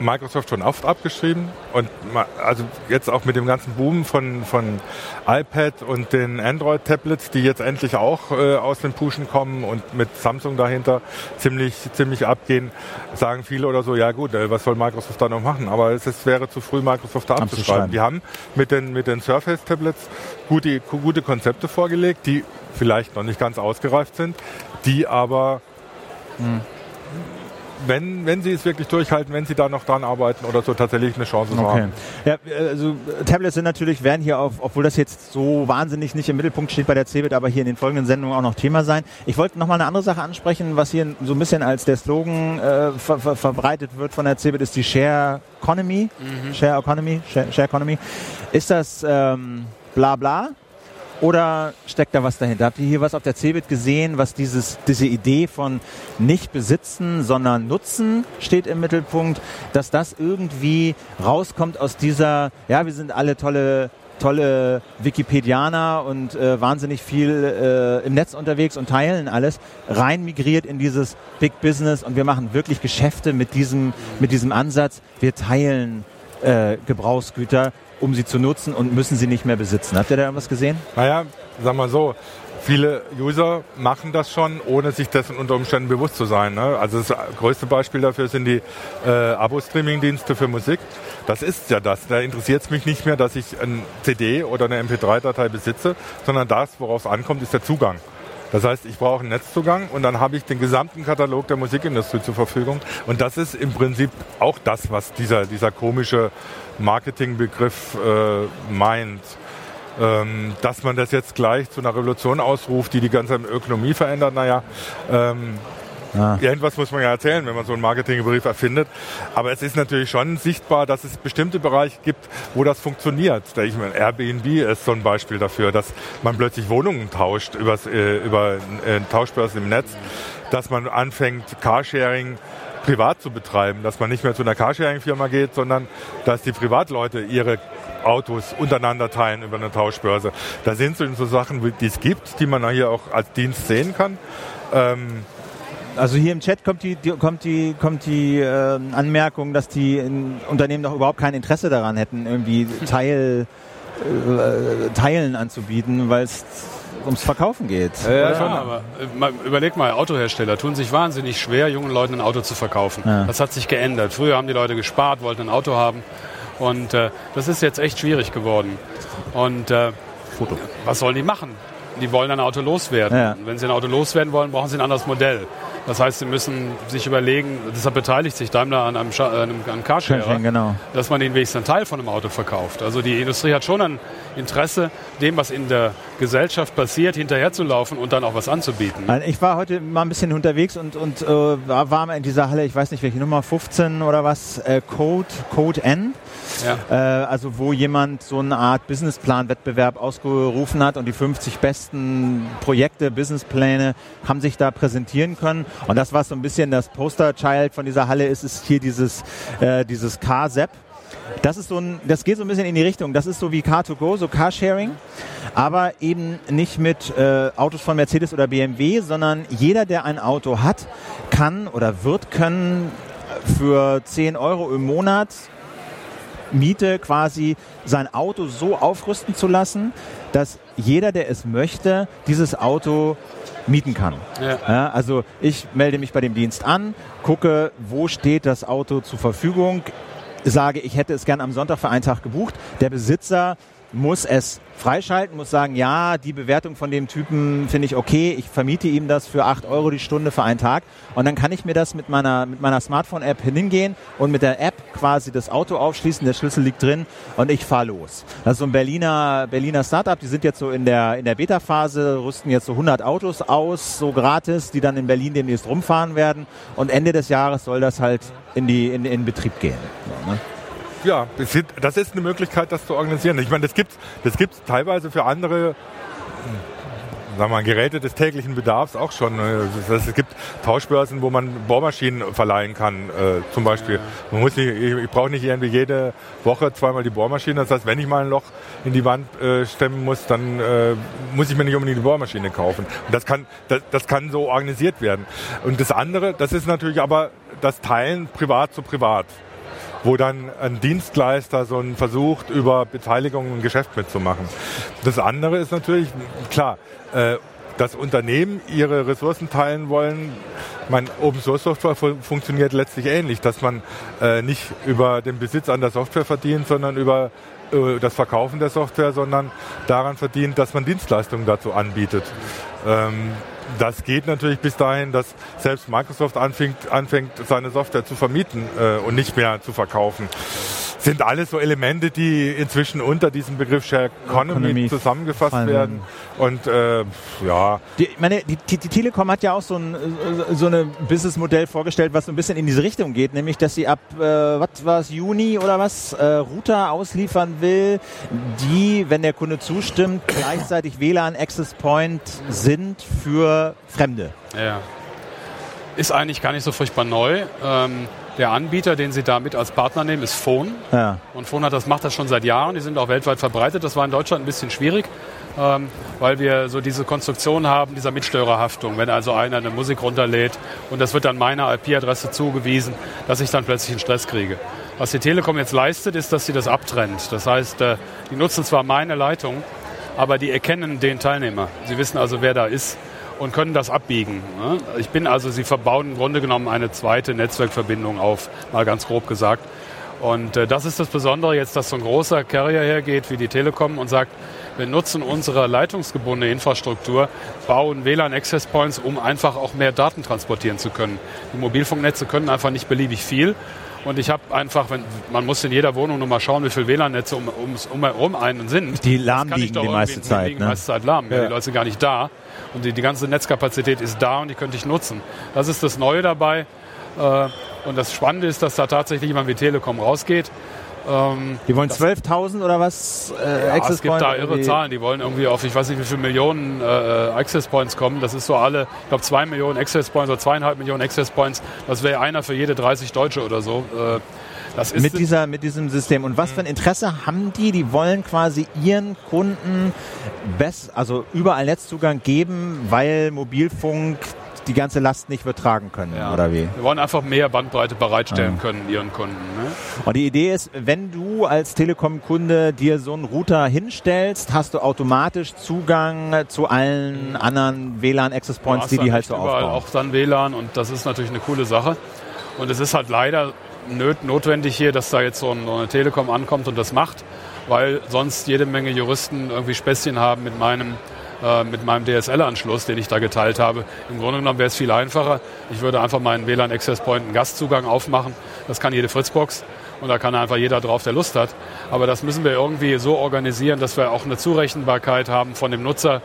Speaker 3: Microsoft schon oft abgeschrieben und also jetzt auch mit dem ganzen Boom von, von iPad und den Android-Tablets, die jetzt endlich auch äh, aus den Puschen kommen und mit Samsung dahinter ziemlich, ziemlich abgehen, sagen viele oder so, ja gut, äh, was soll Microsoft da noch machen? Aber es ist, wäre zu früh, Microsoft da
Speaker 1: Abzuschreiben.
Speaker 3: Die haben mit den, mit den Surface-Tablets gute, gute Konzepte vorgelegt, die vielleicht noch nicht ganz ausgereift sind, die aber wenn, wenn sie es wirklich durchhalten, wenn sie da noch dran arbeiten oder so, tatsächlich eine Chance
Speaker 1: Okay.
Speaker 3: haben.
Speaker 1: Ja, also Tablets sind natürlich, werden hier auf, obwohl das jetzt so wahnsinnig nicht im Mittelpunkt steht bei der CeBIT, aber hier in den folgenden Sendungen auch noch Thema sein. Ich wollte noch mal eine andere Sache ansprechen, was hier so ein bisschen als der Slogan äh, ver ver verbreitet wird von der CeBIT, ist die Share Economy. Share Economy, Share, Share Economy. Ist das ähm, bla bla? Oder steckt da was dahinter? Habt ihr hier was auf der CeBIT gesehen, was dieses, diese Idee von nicht besitzen, sondern nutzen steht im Mittelpunkt, dass das irgendwie rauskommt aus dieser, ja, wir sind alle tolle tolle Wikipedianer und äh, wahnsinnig viel äh, im Netz unterwegs und teilen alles, rein migriert in dieses Big Business und wir machen wirklich Geschäfte mit diesem, mit diesem Ansatz, wir teilen äh, Gebrauchsgüter, um sie zu nutzen und müssen sie nicht mehr besitzen. Habt ihr da irgendwas gesehen?
Speaker 3: Naja, sagen wir so, viele User machen das schon, ohne sich dessen unter Umständen bewusst zu sein. Ne? Also das größte Beispiel dafür sind die äh, Abo-Streaming-Dienste für Musik. Das ist ja das. Da interessiert es mich nicht mehr, dass ich ein CD oder eine MP3-Datei besitze, sondern das, worauf es ankommt, ist der Zugang. Das heißt, ich brauche einen Netzzugang und dann habe ich den gesamten Katalog der Musikindustrie zur Verfügung. Und das ist im Prinzip auch das, was dieser, dieser komische Marketingbegriff äh, meint. Ähm, dass man das jetzt gleich zu einer Revolution ausruft, die die ganze Ökonomie verändert, naja, ähm,
Speaker 1: Ah.
Speaker 3: irgendwas muss man ja erzählen, wenn man so einen Marketingbrief erfindet. Aber es ist natürlich schon sichtbar, dass es bestimmte Bereiche gibt, wo das funktioniert. Da ich meine, Airbnb ist so ein Beispiel dafür, dass man plötzlich Wohnungen tauscht übers, äh, über äh, Tauschbörsen im Netz, dass man anfängt, Carsharing privat zu betreiben, dass man nicht mehr zu einer Carsharing-Firma geht, sondern dass die Privatleute ihre Autos untereinander teilen über eine Tauschbörse. Da sind so, Sachen, die es gibt, die man hier auch als Dienst sehen kann. Ähm,
Speaker 1: Also hier im Chat kommt die, die kommt die, kommt die äh, Anmerkung, dass die in Unternehmen doch überhaupt kein Interesse daran hätten, irgendwie Teil, äh, Teilen anzubieten, weil es ums Verkaufen geht.
Speaker 2: Ja, schon, aber äh, mal, überleg mal, Autohersteller tun sich wahnsinnig schwer, jungen Leuten ein Auto zu verkaufen.
Speaker 1: Ja.
Speaker 2: Das hat sich geändert. Früher haben die Leute gespart, wollten ein Auto haben. Und äh, das ist jetzt echt schwierig geworden. Und äh, was sollen die machen? Die wollen ein Auto loswerden.
Speaker 1: Ja.
Speaker 2: Wenn sie ein Auto loswerden wollen, brauchen sie ein anderes Modell. Das heißt, sie müssen sich überlegen, deshalb beteiligt sich Daimler an einem, Scha- äh, einem, an einem Carsharer,
Speaker 1: Carsharing, genau.
Speaker 2: dass man ihnen wenigstens einen Teil von einem Auto verkauft. Also die Industrie hat schon ein Interesse, dem, was in der Gesellschaft passiert, hinterherzulaufen und dann auch was anzubieten.
Speaker 1: Ich war heute mal ein bisschen unterwegs und, und äh, war, war mal in dieser Halle, ich weiß nicht welche Nummer, 15 oder was, äh, Code, Code N.
Speaker 2: Ja.
Speaker 1: Äh, also wo jemand so eine Art Businessplan-Wettbewerb ausgerufen hat und die 50 besten Projekte, Businesspläne haben sich da präsentieren können. Und das, was so ein bisschen das Poster-Child von dieser Halle ist, ist hier dieses, äh, dieses Car-Zap. Das ist so ein, das geht so ein bisschen in die Richtung. Das ist so wie Car2Go, so Carsharing, aber eben nicht mit äh, Autos von Mercedes oder BMW, sondern jeder, der ein Auto hat, kann oder wird können für 10 Euro im Monat Miete quasi sein Auto so aufrüsten zu lassen, dass jeder, der es möchte, dieses Auto mieten kann.
Speaker 2: Ja.
Speaker 1: Ja, also ich melde mich bei dem Dienst an, gucke, wo steht das Auto zur Verfügung, sage, ich hätte es gern am Sonntag für einen Tag gebucht. Der Besitzer muss es freischalten, muss sagen, ja, die Bewertung von dem Typen finde ich okay, ich vermiete ihm das für 8 Euro die Stunde für einen Tag und dann kann ich mir das mit meiner, mit meiner Smartphone-App hingehen und mit der App quasi das Auto aufschließen, der Schlüssel liegt drin und ich fahre los. Das ist so ein Berliner, Berliner Startup, die sind jetzt so in der, in der Beta-Phase, rüsten jetzt so 100 Autos aus, so gratis, die dann in Berlin demnächst rumfahren werden und Ende des Jahres soll das halt in die, in, in Betrieb gehen. So, ne?
Speaker 3: Ja, das ist eine Möglichkeit, das zu organisieren. Ich meine, das gibt es das gibt's teilweise für andere sagen wir mal, Geräte des täglichen Bedarfs auch schon. Es gibt Tauschbörsen, wo man Bohrmaschinen verleihen kann, äh, zum Beispiel. Man muss nicht, ich, ich brauche nicht irgendwie jede Woche zweimal die Bohrmaschine. Das heißt, wenn ich mal ein Loch in die Wand äh, stemmen muss, dann äh, muss ich mir nicht unbedingt die Bohrmaschine kaufen. Und das kann, das, das kann so organisiert werden. Und das andere, das ist natürlich aber das Teilen privat zu privat wo dann ein Dienstleister so einen versucht, über Beteiligung ein Geschäft mitzumachen. Das andere ist natürlich, klar, äh, dass Unternehmen ihre Ressourcen teilen wollen. Mein Open Source Software funktioniert letztlich ähnlich, dass man äh, nicht über den Besitz an der Software verdient, sondern über äh, das Verkaufen der Software, sondern daran verdient, dass man Dienstleistungen dazu anbietet. Ähm, das geht natürlich bis dahin, dass selbst Microsoft anfängt, anfängt seine Software zu vermieten äh, und nicht mehr zu verkaufen sind alles so Elemente, die inzwischen unter diesem Begriff Share Economy, Economy zusammengefasst werden. Und äh, ja.
Speaker 1: Die, meine, die, die, die, Telekom hat ja auch so ein so eine Businessmodell vorgestellt, was so ein bisschen in diese Richtung geht, nämlich dass sie ab äh, was war es Juni oder was äh, Router ausliefern will, die, wenn der Kunde zustimmt, gleichzeitig WLAN Access Point sind für Fremde.
Speaker 2: Ja. Ist eigentlich gar nicht so furchtbar neu. Ähm, der Anbieter, den Sie damit als Partner nehmen, ist Phone. Ja. Und Phone hat das, macht das schon seit Jahren. Die sind auch weltweit verbreitet. Das war in Deutschland ein bisschen schwierig, ähm, weil wir so diese Konstruktion haben dieser Mitstörerhaftung. Wenn also einer eine Musik runterlädt und das wird dann meiner IP-Adresse zugewiesen, dass ich dann plötzlich einen Stress kriege. Was die Telekom jetzt leistet, ist, dass sie das abtrennt. Das heißt, äh, die nutzen zwar meine Leitung, aber die erkennen den Teilnehmer. Sie wissen also, wer da ist und können das abbiegen. Ne? Ich bin also, sie verbauen im Grunde genommen eine zweite Netzwerkverbindung auf, mal ganz grob gesagt. Und äh, das ist das Besondere jetzt, dass so ein großer Carrier hergeht wie die Telekom und sagt, wir nutzen unsere leitungsgebundene Infrastruktur, bauen WLAN-Access Points, um einfach auch mehr Daten transportieren zu können. Die Mobilfunknetze können einfach nicht beliebig viel. Und ich habe einfach, wenn, man muss in jeder Wohnung nur mal schauen, wie viele WLAN-Netze um, ums, um, um einen sind.
Speaker 1: Die lahm liegen die meiste Zeit. Die liegen
Speaker 2: ne? meiste Zeit lahm. Ja. Ja, die Leute sind gar nicht da. Und die, die ganze Netzkapazität ist da und die könnte ich nutzen. Das ist das Neue dabei. Äh, und das Spannende ist, dass da tatsächlich jemand wie Telekom rausgeht
Speaker 1: ähm, die wollen 12.000 oder was?
Speaker 2: Äh, ja, Access es gibt Point da irre Zahlen. Die wollen irgendwie auf, ich weiß nicht, wie viele Millionen äh, Access Points kommen. Das ist so alle, ich glaube, zwei Millionen Access Points oder zweieinhalb Millionen Access Points. Das wäre einer für jede 30 Deutsche oder so. Äh,
Speaker 1: das ist mit, dieser, mit diesem System. Und was für ein Interesse haben die? Die wollen quasi ihren Kunden best, also überall Netzzugang geben, weil Mobilfunk die ganze Last nicht übertragen können, ja. oder wie?
Speaker 2: Wir wollen einfach mehr Bandbreite bereitstellen ja. können ihren Kunden. Ne?
Speaker 1: Und die Idee ist, wenn du als Telekom-Kunde dir so einen Router hinstellst, hast du automatisch Zugang zu allen mhm. anderen WLAN-Access Points, die die halt so aufbauen.
Speaker 2: auch dann WLAN und das ist natürlich eine coole Sache. Und es ist halt leider notwendig hier, dass da jetzt so eine Telekom ankommt und das macht, weil sonst jede Menge Juristen irgendwie Späßchen haben mit meinem äh, mit meinem DSL-Anschluss, den ich da geteilt habe. Im Grunde genommen wäre es viel einfacher. Ich würde einfach meinen WLAN Access Point einen Gastzugang aufmachen. Das kann jede Fritzbox und da kann einfach jeder drauf, der Lust hat. Aber das müssen wir irgendwie so organisieren, dass wir auch eine Zurechenbarkeit haben von dem Nutzer,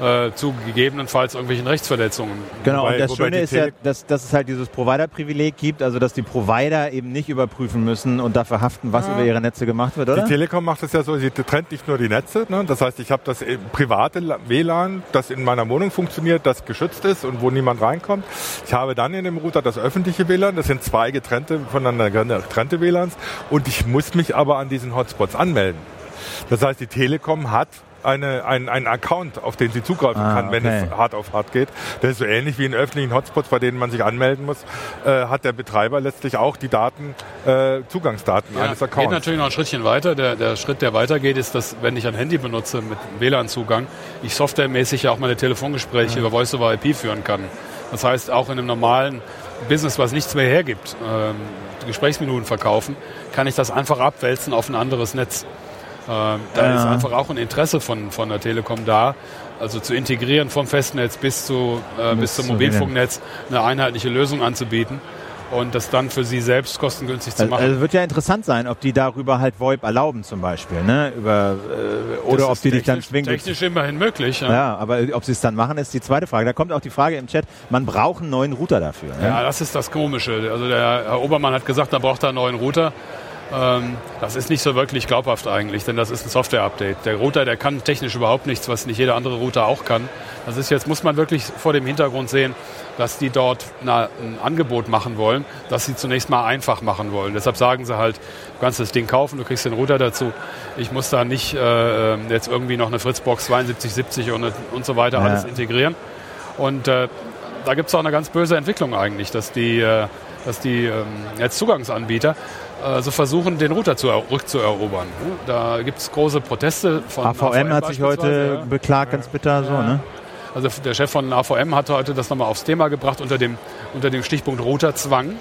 Speaker 2: äh, zu gegebenenfalls irgendwelchen Rechtsverletzungen.
Speaker 1: Genau, wobei, und das Schöne ist ja, dass, dass es halt dieses Provider-Privileg gibt, also dass die Provider eben nicht überprüfen müssen und dafür haften, was ja. über ihre Netze gemacht wird, oder?
Speaker 3: Die Telekom macht es ja so, sie trennt nicht nur die Netze, ne? das heißt, ich habe das private WLAN, das in meiner Wohnung funktioniert, das geschützt ist und wo niemand reinkommt. Ich habe dann in dem Router das öffentliche WLAN, das sind zwei getrennte, voneinander getrennte WLANs und ich muss mich aber an diesen Hotspots anmelden. Das heißt, die Telekom hat eine, ein, einen Account, auf den sie zugreifen ah, kann, wenn okay. es hart auf hart geht. Das ist so ähnlich wie in öffentlichen Hotspots, bei denen man sich anmelden muss, äh, hat der Betreiber letztlich auch die Daten, äh, Zugangsdaten ja, eines Accounts.
Speaker 2: Geht natürlich noch ein Schrittchen weiter. Der, der Schritt, der weitergeht, ist, dass wenn ich ein Handy benutze mit WLAN-Zugang, ich softwaremäßig ja auch meine Telefongespräche ja. über Voice-over-IP führen kann. Das heißt, auch in einem normalen Business, was nichts mehr hergibt, ähm, Gesprächsminuten verkaufen, kann ich das einfach abwälzen auf ein anderes Netz. Ähm, da
Speaker 1: Ja.
Speaker 2: ist einfach auch ein Interesse von, von der Telekom da, also zu integrieren vom Festnetz bis, zu, äh, bis zum
Speaker 1: zu
Speaker 2: Mobilfunknetz eine einheitliche Lösung anzubieten und das dann für sie selbst kostengünstig zu
Speaker 1: Also,
Speaker 2: machen.
Speaker 1: also wird ja interessant sein, ob die darüber halt VoIP erlauben zum Beispiel, ne? Über, äh, oder ob die dich dann zwingen.
Speaker 2: Technisch immerhin möglich. Ja.
Speaker 1: Ja, aber ob sie es dann machen, ist die zweite Frage. Da kommt auch die Frage im Chat, man braucht einen neuen Router dafür. Ne?
Speaker 2: Ja, das ist das Komische. Also der Herr Obermann hat gesagt, da braucht er einen neuen Router. Ähm, das ist nicht so wirklich glaubhaft eigentlich, denn das ist ein Software-Update. Der Router, der kann technisch überhaupt nichts, was nicht jeder andere Router auch kann. Das ist jetzt, muss man wirklich vor dem Hintergrund sehen, dass die dort ein Angebot machen wollen, das sie zunächst mal einfach machen wollen. Deshalb sagen sie halt, du kannst das Ding kaufen, du kriegst den Router dazu. Ich muss da nicht äh, jetzt irgendwie noch eine Fritzbox 7270 und, und so weiter
Speaker 1: Ja.
Speaker 2: alles integrieren. Und äh, da gibt es auch eine ganz böse Entwicklung eigentlich, dass die, äh, dass die ähm, Netzzugangsanbieter äh, so versuchen, den Router zu er rückzuerobern. ne? Da gibt es große Proteste von
Speaker 1: AVM hat sich heute
Speaker 2: ja.
Speaker 1: beklagt, ganz bitter so, ne?
Speaker 2: Also der Chef von AVM hat heute das nochmal aufs Thema gebracht unter dem, unter dem Stichpunkt Routerzwang.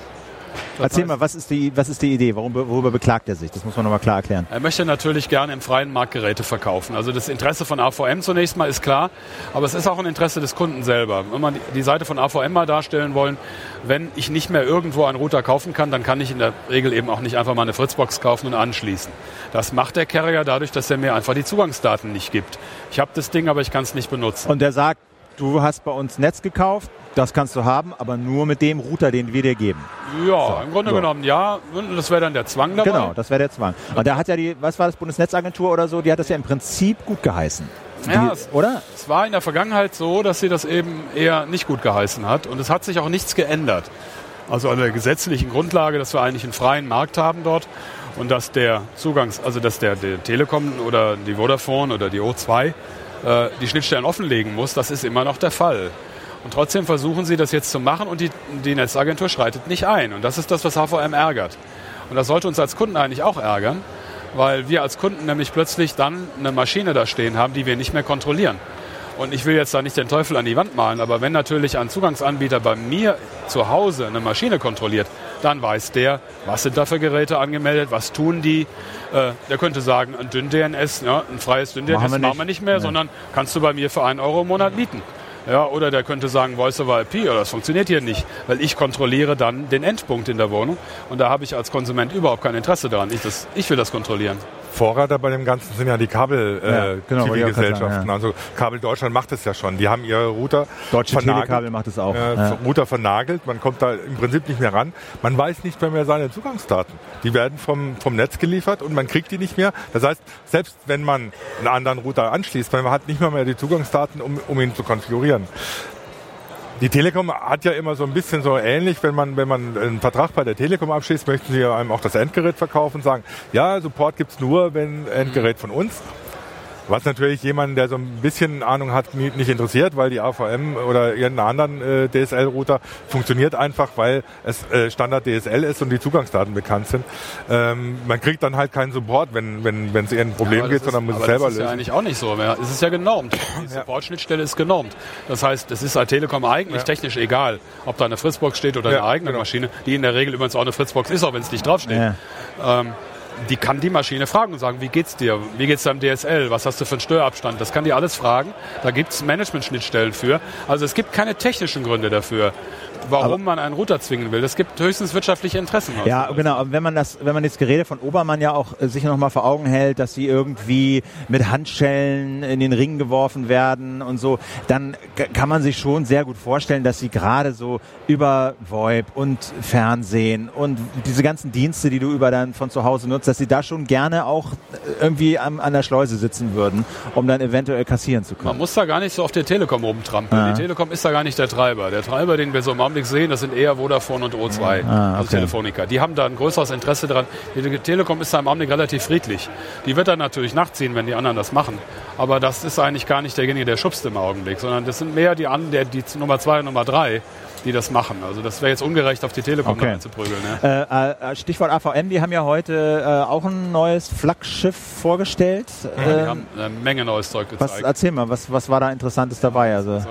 Speaker 1: Erzähl
Speaker 2: heißt,
Speaker 1: mal, was ist die, was ist die Idee? Warum, worüber beklagt er sich? Das muss man nochmal klar erklären.
Speaker 2: Er möchte natürlich gerne im freien Markt Geräte verkaufen. Also das Interesse von AVM zunächst mal ist klar, aber es ist auch ein Interesse des Kunden selber. Wenn man die- die Seite von AVM mal darstellen wollen, wenn ich nicht mehr irgendwo einen Router kaufen kann, dann kann ich in der Regel eben auch nicht einfach mal eine Fritzbox kaufen und anschließen. Das macht der Carrier dadurch, dass er mir einfach die Zugangsdaten nicht gibt. Ich habe das Ding, aber ich kann es nicht benutzen.
Speaker 1: Und der sagt, du hast bei uns Netz gekauft, das kannst du haben, aber nur mit dem Router, den wir dir geben.
Speaker 2: ja, im Grunde
Speaker 1: so.
Speaker 2: genommen ja. Und Das wäre dann der Zwang dabei.
Speaker 1: Genau, das wäre der Zwang. Und da hat ja die, was war das, Bundesnetzagentur oder so, die hat das ja im Prinzip gut geheißen.
Speaker 2: Ja,
Speaker 1: die,
Speaker 2: es-
Speaker 1: oder?
Speaker 2: Es war in der Vergangenheit so, dass sie das eben eher nicht gut geheißen hat und es hat sich auch nichts geändert. Also an der gesetzlichen Grundlage, dass wir eigentlich einen freien Markt haben dort und dass der Zugangs, also dass der, der Telekom oder die Vodafone oder die O2 äh, die Schnittstellen offenlegen muss, das ist immer noch der Fall. Und trotzdem versuchen sie das jetzt zu machen und die, die Netzagentur schreitet nicht ein. Und das ist das, was HVM ärgert. Und das sollte uns als Kunden eigentlich auch ärgern, weil wir als Kunden nämlich plötzlich dann eine Maschine da stehen haben, die wir nicht mehr kontrollieren. Und ich will jetzt da nicht den Teufel an die Wand malen, aber wenn natürlich ein Zugangsanbieter bei mir zu Hause eine Maschine kontrolliert, dann weiß der, was sind da für Geräte angemeldet, was tun die. Äh, der könnte sagen, ein Dünn-DNS, ja, ein freies Dünn-DNS
Speaker 1: Machen wir
Speaker 2: machen
Speaker 1: nicht.
Speaker 2: wir nicht mehr,
Speaker 1: Nee.
Speaker 2: sondern kannst du bei mir für einen Euro im Monat mieten. Ja, oder der könnte sagen, Voice over IP, oder das funktioniert hier nicht, weil ich kontrolliere dann den Endpunkt in der Wohnung und da habe ich als Konsument überhaupt kein Interesse daran. Ich, das, ich will das kontrollieren.
Speaker 3: Vorreiter bei dem Ganzen sind ja die
Speaker 1: Ja, genau,
Speaker 3: Kabel-TV-Gesellschaften.
Speaker 1: sagen, ja.
Speaker 3: Also Kabel Deutschland macht es ja schon. Die haben ihre Router
Speaker 1: Deutsche
Speaker 3: vernagelt.
Speaker 1: Telekabel macht es auch.
Speaker 3: Äh,
Speaker 1: Ja.
Speaker 3: Router vernagelt, man kommt da im Prinzip nicht mehr ran. Man weiß nicht mehr, mehr seine Zugangsdaten. Die werden vom, vom Netz geliefert und man kriegt die nicht mehr. Das heißt, selbst wenn man einen anderen Router anschließt, man hat nicht mehr, mehr die Zugangsdaten, um, um ihn zu konfigurieren. Die Telekom hat ja immer so ein bisschen so ähnlich, wenn man, wenn man einen Vertrag bei der Telekom abschließt, möchten sie einem auch das Endgerät verkaufen und sagen, ja, Support gibt's nur, wenn Endgerät von uns. Was natürlich jemanden, der so ein bisschen Ahnung hat, nicht interessiert, weil die AVM oder irgendeinen anderen äh, DSL-Router funktioniert einfach, weil es äh, Standard DSL ist und die Zugangsdaten bekannt sind. Ähm, man kriegt dann halt keinen Support, wenn wenn wenn es irgendein Problem
Speaker 2: Aber
Speaker 3: geht,
Speaker 2: das
Speaker 3: sondern
Speaker 2: ist,
Speaker 3: muss es
Speaker 2: aber
Speaker 3: selber
Speaker 2: das ist ja
Speaker 3: lösen.
Speaker 2: eigentlich auch nicht so. mehr. Es ist ja genormt. [laughs] Die Support-Schnittstelle ist genormt. Das heißt, es ist bei Telekom eigentlich technisch egal, ob da eine Fritzbox steht oder
Speaker 3: Ja,
Speaker 2: eine eigene
Speaker 3: genau.
Speaker 2: Maschine, die in der Regel übrigens auch eine Fritzbox ist, auch wenn es nicht draufsteht.
Speaker 1: Ja.
Speaker 2: Ähm, die kann die Maschine fragen und sagen, wie geht's dir? Wie geht's deinem DSL? Was hast du für einen Störabstand? Das kann die alles fragen. Da gibt's Management-Schnittstellen für. Also es gibt keine technischen Gründe dafür, warum man einen Router zwingen will. Es gibt höchstens wirtschaftliche Interessen.
Speaker 1: Ja, genau. Aber wenn man das, wenn man das Gerede von Obermann ja auch äh, sich noch mal vor Augen hält, dass sie irgendwie mit Handschellen in den Ring geworfen werden und so, dann kann man sich schon sehr gut vorstellen, dass sie gerade so über VoIP und Fernsehen und diese ganzen Dienste, die du über dann von zu Hause nutzt, dass sie da schon gerne auch äh, irgendwie am, an der Schleuse sitzen würden, um dann eventuell kassieren zu
Speaker 2: Man
Speaker 1: können.
Speaker 2: muss da gar nicht so auf der Telekom rumtrampeln.
Speaker 1: Ah.
Speaker 2: Die Telekom ist da gar nicht der Treiber. Der Treiber, den wir so im Augenblick sehen, das sind eher Vodafone und O2,
Speaker 1: Ah,
Speaker 2: also
Speaker 1: okay.
Speaker 2: Telefonica. Die haben da ein größeres Interesse dran. Die Telekom ist da im Augenblick relativ friedlich. Die wird dann natürlich nachziehen, wenn die anderen das machen. Aber das ist eigentlich gar nicht derjenige, der schubst im Augenblick, sondern das sind mehr die der, die Nummer zwei und Nummer drei, die das machen. Also das wäre jetzt ungerecht, auf die Telekom
Speaker 1: Okay.
Speaker 2: einzuprügeln. Ne?
Speaker 1: Äh, äh, Stichwort AVM, die haben ja heute äh, auch ein neues Flaggschiff vorgestellt.
Speaker 2: Die
Speaker 1: Ähm,
Speaker 2: haben eine Menge neues Zeug
Speaker 1: was,
Speaker 2: gezeigt.
Speaker 1: erzähl mal, was, was war da Interessantes dabei? Also,
Speaker 2: So.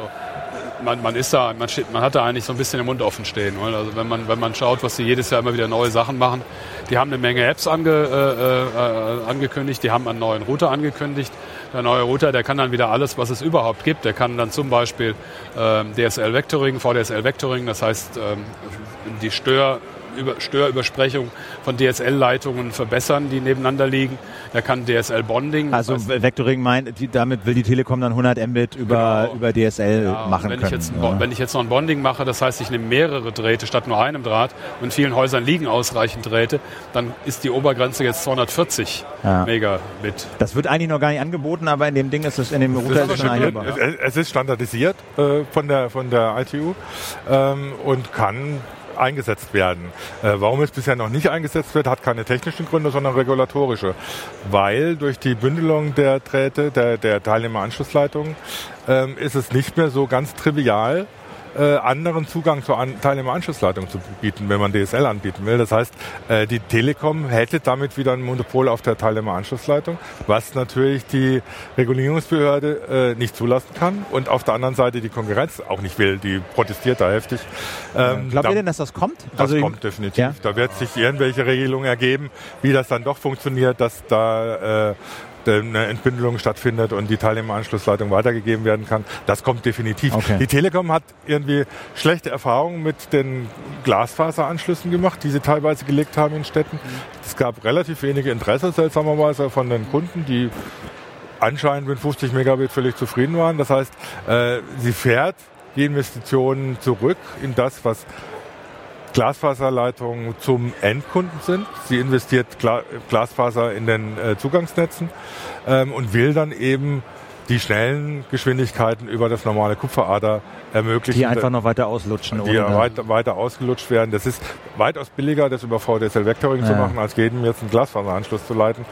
Speaker 2: Man, man ist da, man, steht, man hat da eigentlich so ein bisschen den Mund offen stehen. Also wenn man, wenn man schaut, was sie jedes Jahr immer wieder neue Sachen machen, die haben eine Menge Apps ange, äh, äh, angekündigt, die haben einen neuen Router angekündigt. Der neue Router, der kann dann wieder alles, was es überhaupt gibt. Der kann dann zum Beispiel äh, DSL Vectoring, VDSL Vectoring, das heißt ähm, die Stör über Störübersprechung von DSL-Leitungen verbessern, die nebeneinander liegen. Er kann DSL-Bonding.
Speaker 1: Also Vectoring meint, die, damit will die Telekom dann 100 Mbit über, genau. über DSL ja, machen
Speaker 2: wenn
Speaker 1: können.
Speaker 2: Ich jetzt, ja. Wenn ich jetzt noch ein Bonding mache, das heißt, ich nehme mehrere Drähte statt nur einem Draht und in vielen Häusern liegen ausreichend Drähte, dann ist die Obergrenze jetzt 240 ja. Megabit.
Speaker 1: Das wird eigentlich noch gar nicht angeboten, aber in dem Ding ist es in dem Router ist schon
Speaker 3: eingebaut. Es ist standardisiert äh, von, der, von der ITU ähm, und kann eingesetzt werden. Äh, warum es bisher noch nicht eingesetzt wird, hat keine technischen Gründe, sondern regulatorische. Weil durch die Bündelung der Drähte, der, der Teilnehmeranschlussleitungen, ähm, ist es nicht mehr so ganz trivial, äh, anderen Zugang zur An Teilnehmeranschlussleitung zu bieten, wenn man DSL anbieten will. Das heißt, äh, die Telekom hätte damit wieder ein Monopol auf der Teilnehmeranschlussleitung, was natürlich die Regulierungsbehörde äh, nicht zulassen kann und auf der anderen Seite die Konkurrenz auch nicht will. Die protestiert da heftig.
Speaker 1: Ähm, Glaubt da, ihr denn, dass das kommt?
Speaker 3: Das also kommt definitiv. Ja? Da wird sich irgendwelche Regelungen ergeben, wie das dann doch funktioniert, dass da äh, eine Entbündelung stattfindet und die Teilnehmeranschlussleitung weitergegeben werden kann. Das kommt definitiv. Okay. Die Telekom hat irgendwie schlechte Erfahrungen mit den Glasfaseranschlüssen gemacht, die sie teilweise gelegt haben in Städten. Es gab relativ wenige Interesse, seltsamerweise, von den Kunden, die anscheinend mit 50 Megabit völlig zufrieden waren. Das heißt, äh, sie fährt die Investitionen zurück in das, was Glasfaserleitungen zum Endkunden sind. Sie investiert Gla Glasfaser in den äh, Zugangsnetzen ähm, und will dann eben die schnellen Geschwindigkeiten über das normale Kupferader ermöglichen.
Speaker 1: Die einfach noch weiter auslutschen.
Speaker 3: Die weiter, weiter ausgelutscht werden. Das ist weitaus billiger, das über VDSL Vectoring ja. zu machen, als jedem jetzt einen Glasfaseranschluss zu leiten.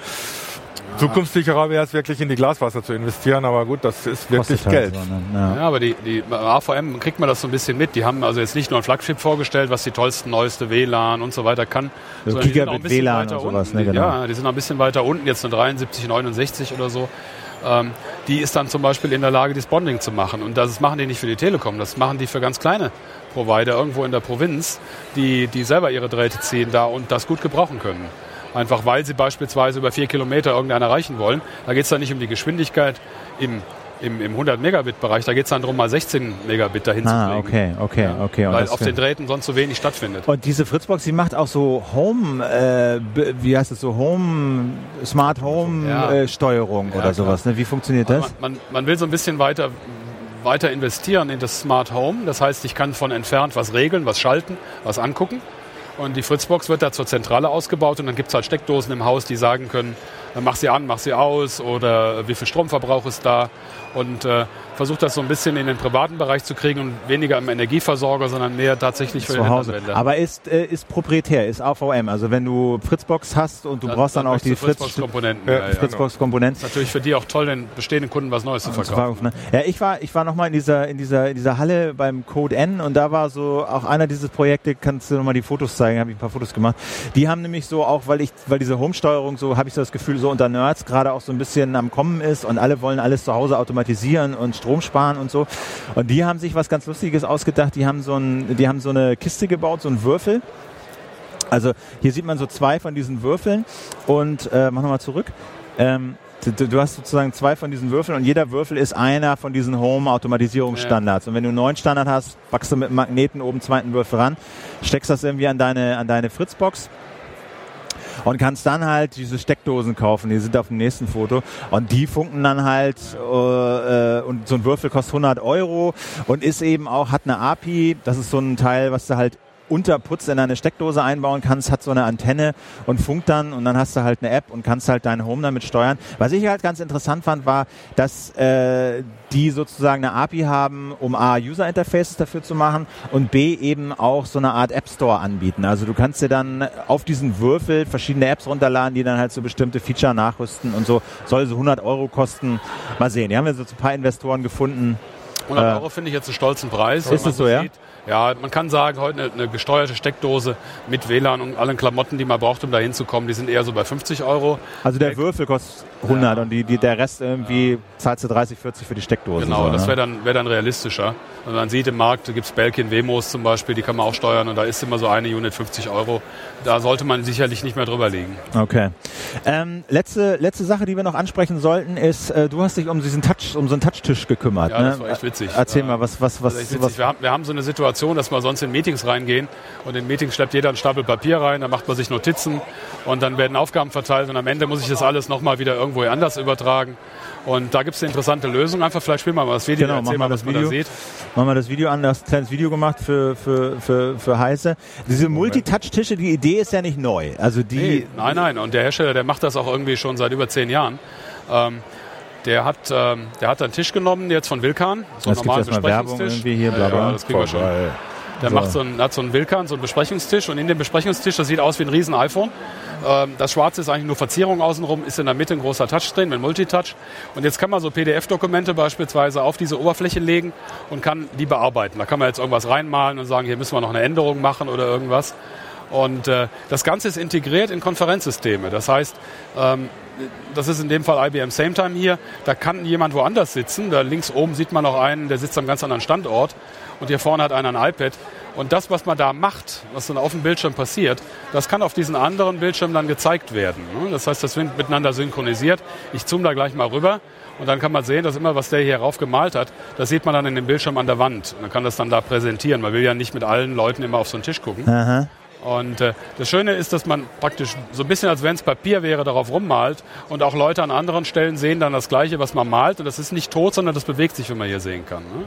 Speaker 3: Zukunftssicherer wäre es wirklich in die Glaswasser zu investieren, aber gut, das ist wirklich halt Geld. So,
Speaker 2: ne? ja. ja. aber die, die AVM kriegt man das so ein bisschen mit. Die haben also jetzt nicht nur ein Flagship vorgestellt, was die tollsten, neueste WLAN und so weiter kann.
Speaker 1: So Gigabit WLAN und sowas,
Speaker 2: ne, genau. Ja, die sind noch ein bisschen weiter unten, jetzt eine 73, 69 oder so. Ähm, die ist dann zum Beispiel in der Lage, das Bonding zu machen. Und das machen die nicht für die Telekom, das machen die für ganz kleine Provider irgendwo in der Provinz, die, die selber ihre Drähte ziehen da und das gut gebrauchen können. Einfach weil sie beispielsweise über vier Kilometer irgendeinen erreichen wollen. Da geht es dann nicht um die Geschwindigkeit im im, im 100 Megabit Bereich, da geht es dann darum, mal 16 Megabit dahin
Speaker 1: ah, zu kriegen. okay, okay, ja, okay.
Speaker 2: weil auf den Drähten sonst so wenig stattfindet.
Speaker 1: Und diese Fritzbox, die macht auch so Home, äh, wie heißt es so, Home, Smart Home ja. äh, Steuerung ja, oder sowas. Ne? Wie funktioniert das?
Speaker 2: Man, man, man, will so ein bisschen weiter weiter investieren in das Smart Home. Das heißt, ich kann von entfernt was regeln, was schalten, was angucken. Und die Fritzbox wird da zur Zentrale ausgebaut und dann gibt es halt Steckdosen im Haus, die sagen können, mach sie an, mach sie aus oder wie viel Stromverbrauch ist da und äh, versucht das so ein bisschen in den privaten Bereich zu kriegen und weniger im Energieversorger, sondern mehr tatsächlich für
Speaker 1: Zu Hause. Aber ist, äh, ist proprietär, ist AVM. Also wenn du Fritzbox hast und du dann, brauchst dann, dann auch die
Speaker 2: Fritzbox-Komponenten.
Speaker 1: Fritz, ja, Fritzbox-Komponenten.
Speaker 2: Ist natürlich für die auch toll, den bestehenden Kunden was Neues zu verkaufen.
Speaker 1: Ne? Ja, ich war, ich war nochmal in dieser, in dieser, in dieser Halle beim Code N und da war so auch einer dieses Projekte, kannst du nochmal die Fotos zeigen, habe ich ein paar Fotos gemacht. Die haben nämlich so auch, weil ich, weil diese Home-Steuerung so, habe ich so das Gefühl, so unter Nerds gerade auch so ein bisschen am Kommen ist und alle wollen alles zu Hause automatisieren und Strom sparen und so. Und die haben sich was ganz Lustiges ausgedacht. Die haben so, ein, die haben so eine Kiste gebaut, so einen Würfel. Also hier sieht man so zwei von diesen Würfeln und äh, mach nochmal zurück. Ähm, du, du, hast sozusagen zwei von diesen Würfeln und jeder Würfel ist einer von diesen Home-Automatisierungsstandards. Ja. Und wenn du einen neuen Standard hast, packst du mit Magneten oben zweiten Würfel ran, steckst das irgendwie an deine, an deine Fritzbox und kannst dann halt diese Steckdosen kaufen, die sind auf dem nächsten Foto. Und die funken dann halt äh, äh und so ein Würfel kostet 100 Euro und ist eben auch, hat eine API, das ist so ein Teil, was du halt Unterputz in eine Steckdose einbauen kannst, hat so eine Antenne und funkt dann und dann hast du halt eine App und kannst halt dein Home damit steuern. Was ich halt ganz interessant fand, war, dass äh, die sozusagen eine API haben, um A, User Interfaces dafür zu machen und B, eben auch so eine Art App Store anbieten. Also du kannst dir dann auf diesen Würfel verschiedene Apps runterladen, die dann halt so bestimmte Feature nachrüsten und so. Soll so 100 Euro kosten. Mal sehen. Die haben wir so ein paar Investoren gefunden,
Speaker 2: 100 Euro finde ich jetzt einen stolzen Preis.
Speaker 1: Ist es so, ja?
Speaker 2: Sieht. Ja, man kann sagen, heute eine, eine, gesteuerte Steckdose mit WLAN und allen Klamotten, die man braucht, um da hinzukommen, die sind eher so bei 50 Euro.
Speaker 1: Also der Würfel kostet 100 ja. und die, die, der Rest irgendwie ja. zahlst du 30, 40 für die Steckdose.
Speaker 2: Genau,
Speaker 1: so,
Speaker 2: das
Speaker 1: ne?
Speaker 2: wäre dann, wär dann realistischer. Und man sieht im Markt, gibt es Belkin Wemos zum Beispiel, die kann man auch steuern und da ist immer so eine Unit 50 Euro. Da sollte man sicherlich nicht mehr drüber liegen.
Speaker 1: Okay. Ähm, letzte, letzte Sache, die wir noch ansprechen sollten, ist, äh, du hast dich um diesen Touch, um so einen Touchtisch gekümmert.
Speaker 2: Ja,
Speaker 1: ne?
Speaker 2: das war echt witzig.
Speaker 1: Erzähl mal, was, was, was, was
Speaker 2: wir, haben, wir haben so eine Situation, dass wir sonst in Meetings reingehen und in Meetings schleppt jeder einen Stapel Papier rein, da macht man sich Notizen und dann werden Aufgaben verteilt und am Ende muss ich das alles nochmal wieder irgendwo anders übertragen. Und da gibt es eine interessante Lösung. Einfach vielleicht spielen wir mal das Video,
Speaker 1: genau,
Speaker 2: erzähl mal, was
Speaker 1: Video.
Speaker 2: man da sieht.
Speaker 1: Machen wir das Video an, das ein kleines Video gemacht für, für, für, für Heiße. Diese Multitouch-Tische, die Idee ist ja nicht neu. Also die
Speaker 2: nee, nein, nein. Und der Hersteller, der macht das auch irgendwie schon seit über zehn Jahren. Ähm, der hat, ähm, der hat einen Tisch genommen, jetzt von Wilkan, so einen normalen Besprechungstisch.
Speaker 1: Hier, bla bla.
Speaker 2: Ja, das kriegen wir schon. Der so. macht so einen, hat so einen Wilkan, so einen Besprechungstisch und in dem Besprechungstisch, das sieht aus wie ein riesen iPhone. Ähm, das Schwarze ist eigentlich nur Verzierung außenrum, ist in der Mitte ein großer Touchscreen mit Multitouch. Und jetzt kann man so PDF-Dokumente beispielsweise auf diese Oberfläche legen und kann die bearbeiten. Da kann man jetzt irgendwas reinmalen und sagen, hier müssen wir noch eine Änderung machen oder irgendwas. Und äh, das Ganze ist integriert in Konferenzsysteme. Das heißt, ähm, das ist in dem Fall IBM SameTime hier. Da kann jemand woanders sitzen. Da links oben sieht man noch einen, der sitzt am ganz anderen Standort. Und hier vorne hat einer ein iPad. Und das, was man da macht, was dann auf dem Bildschirm passiert, das kann auf diesen anderen Bildschirm dann gezeigt werden. Ne? Das heißt, das wird miteinander synchronisiert. Ich zoome da gleich mal rüber. Und dann kann man sehen, dass immer, was der hier rauf gemalt hat, das sieht man dann in dem Bildschirm an der Wand. Man kann das dann da präsentieren. Man will ja nicht mit allen Leuten immer auf so einen Tisch gucken.
Speaker 1: Aha.
Speaker 2: Und äh, das Schöne ist, dass man praktisch so ein bisschen, als wenn es Papier wäre, darauf rummalt. Und auch Leute an anderen Stellen sehen dann das Gleiche, was man malt. Und das ist nicht tot, sondern das bewegt sich, wie man hier sehen kann. Ne?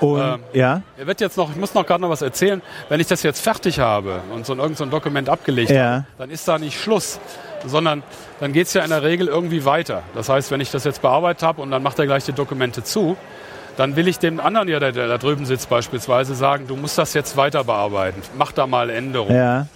Speaker 1: Und, ähm, ja.
Speaker 2: Er wird jetzt noch, ich muss noch gerade noch was erzählen. Wenn ich das jetzt fertig habe und so ein, irgend so ein Dokument abgelegt
Speaker 1: ja.
Speaker 2: habe, dann ist da nicht Schluss, sondern dann geht es ja in der Regel irgendwie weiter. Das heißt, wenn ich das jetzt bearbeitet habe und dann macht er gleich die Dokumente zu, dann will ich dem anderen, ja, der, der da drüben sitzt beispielsweise, sagen, du musst das jetzt weiter bearbeiten. Mach da mal Änderungen.
Speaker 1: Ja.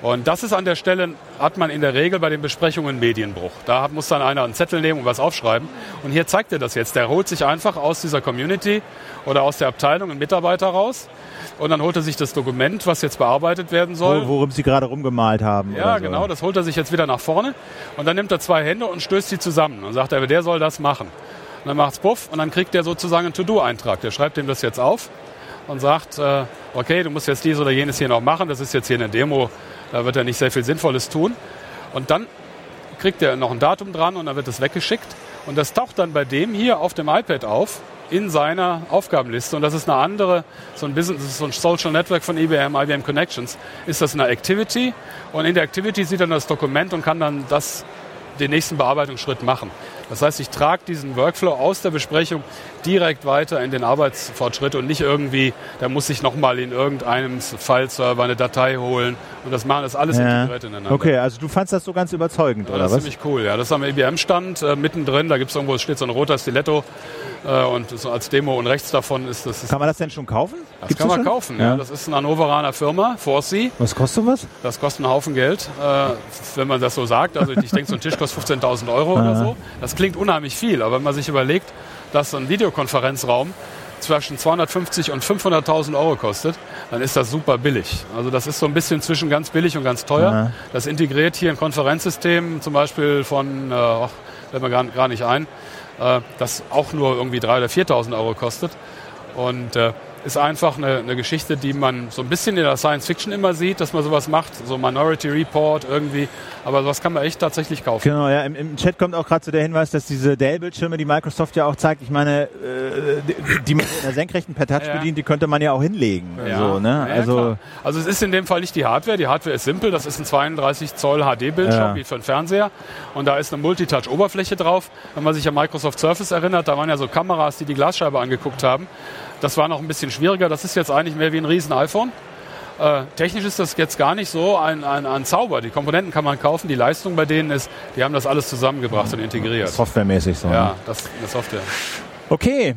Speaker 2: Und das ist an der Stelle, hat man in der Regel bei den Besprechungen Medienbruch. Da muss dann einer einen Zettel nehmen und was aufschreiben. Und hier zeigt er das jetzt. Der holt sich einfach aus dieser Community oder aus der Abteilung einen Mitarbeiter raus. Und dann holt er sich das Dokument, was jetzt bearbeitet werden soll.
Speaker 1: Worum Sie gerade rumgemalt haben.
Speaker 2: Ja,
Speaker 1: so.
Speaker 2: genau. Das holt er sich jetzt wieder nach vorne. Und dann nimmt er zwei Hände und stößt sie zusammen. Und sagt er, der soll das machen. Und dann macht's Puff und dann kriegt er sozusagen einen To-Do-Eintrag. Der schreibt ihm das jetzt auf und sagt, äh, okay, du musst jetzt dies oder jenes hier noch machen. Das ist jetzt hier eine Demo da wird er nicht sehr viel Sinnvolles tun. Und dann kriegt er noch ein Datum dran und dann wird es weggeschickt. Und das taucht dann bei dem hier auf dem iPad auf in seiner Aufgabenliste. Und das ist eine andere, so ein Business, so ein Social Network von IBM, IBM Connections, ist das eine Activity. Und in der Activity sieht er das Dokument und kann dann das, den nächsten Bearbeitungsschritt machen. Das heißt, ich trage diesen Workflow aus der Besprechung direkt weiter in den Arbeitsfortschritt und nicht irgendwie, da muss ich nochmal in irgendeinem File-Server eine Datei holen und das machen, das alles
Speaker 1: Ja.
Speaker 2: integriert ineinander.
Speaker 1: Okay, also du fandst das so ganz überzeugend,
Speaker 2: Ja,
Speaker 1: oder
Speaker 2: das ist
Speaker 1: was?
Speaker 2: ziemlich cool, ja. Das ist am IBM-Stand äh, mittendrin, da gibt es irgendwo, steht so ein roter Stiletto äh, und so als Demo und rechts davon ist das. Ist,
Speaker 1: Kann man das denn schon kaufen?
Speaker 2: das
Speaker 1: Gibt's
Speaker 2: kann man
Speaker 1: schon?
Speaker 2: kaufen, ja. Das ist eine Hannoveraner Firma, Forsea.
Speaker 1: Was kostet was?
Speaker 2: Das kostet einen Haufen Geld, äh, wenn man das so sagt. Also ich denke, so ein Tisch kostet 15.000 Euro oder so. Das klingt unheimlich viel, aber wenn man sich überlegt, dass so ein Videokonferenzraum zwischen 250 und 500.000 Euro kostet, dann ist das super billig. Also das ist so ein bisschen zwischen ganz billig und ganz teuer.
Speaker 1: Ja.
Speaker 2: Das integriert hier ein Konferenzsystem, zum Beispiel von, äh, ach, fällt mir gar, gar nicht ein, äh, das auch nur irgendwie 3.000 oder 4.000 Euro kostet. Und äh, ist einfach eine, eine Geschichte, die man so ein bisschen in der Science Fiction immer sieht, dass man sowas macht, so Minority Report irgendwie. Aber sowas kann man echt tatsächlich kaufen.
Speaker 1: Genau, ja, im, im Chat kommt auch gerade so der Hinweis, dass diese Dell-Bildschirme, die Microsoft ja auch zeigt, ich meine, äh, die, die man in der senkrechten per Touch
Speaker 2: Ja.
Speaker 1: bedient, die könnte man ja auch hinlegen. So, ne?
Speaker 2: Ja,
Speaker 1: also,
Speaker 2: klar. also es ist in dem Fall nicht die Hardware. Die Hardware ist simpel. Das ist ein 32 Zoll HD-Bildschirm
Speaker 1: Ja.
Speaker 2: wie für einen Fernseher. Und da ist eine Multitouch-Oberfläche drauf. Wenn man sich an Microsoft Surface erinnert, da waren ja so Kameras, die die Glasscheibe angeguckt haben. Das war noch ein bisschen schwieriger. Das ist jetzt eigentlich mehr wie ein riesen iPhone. Äh, technisch ist das jetzt gar nicht so ein, ein, ein Zauber. Die Komponenten kann man kaufen. Die Leistung bei denen ist, die haben das alles zusammengebracht und integriert.
Speaker 1: softwaremäßig so. ne?
Speaker 2: Ja, das ist eine Software.
Speaker 1: Okay.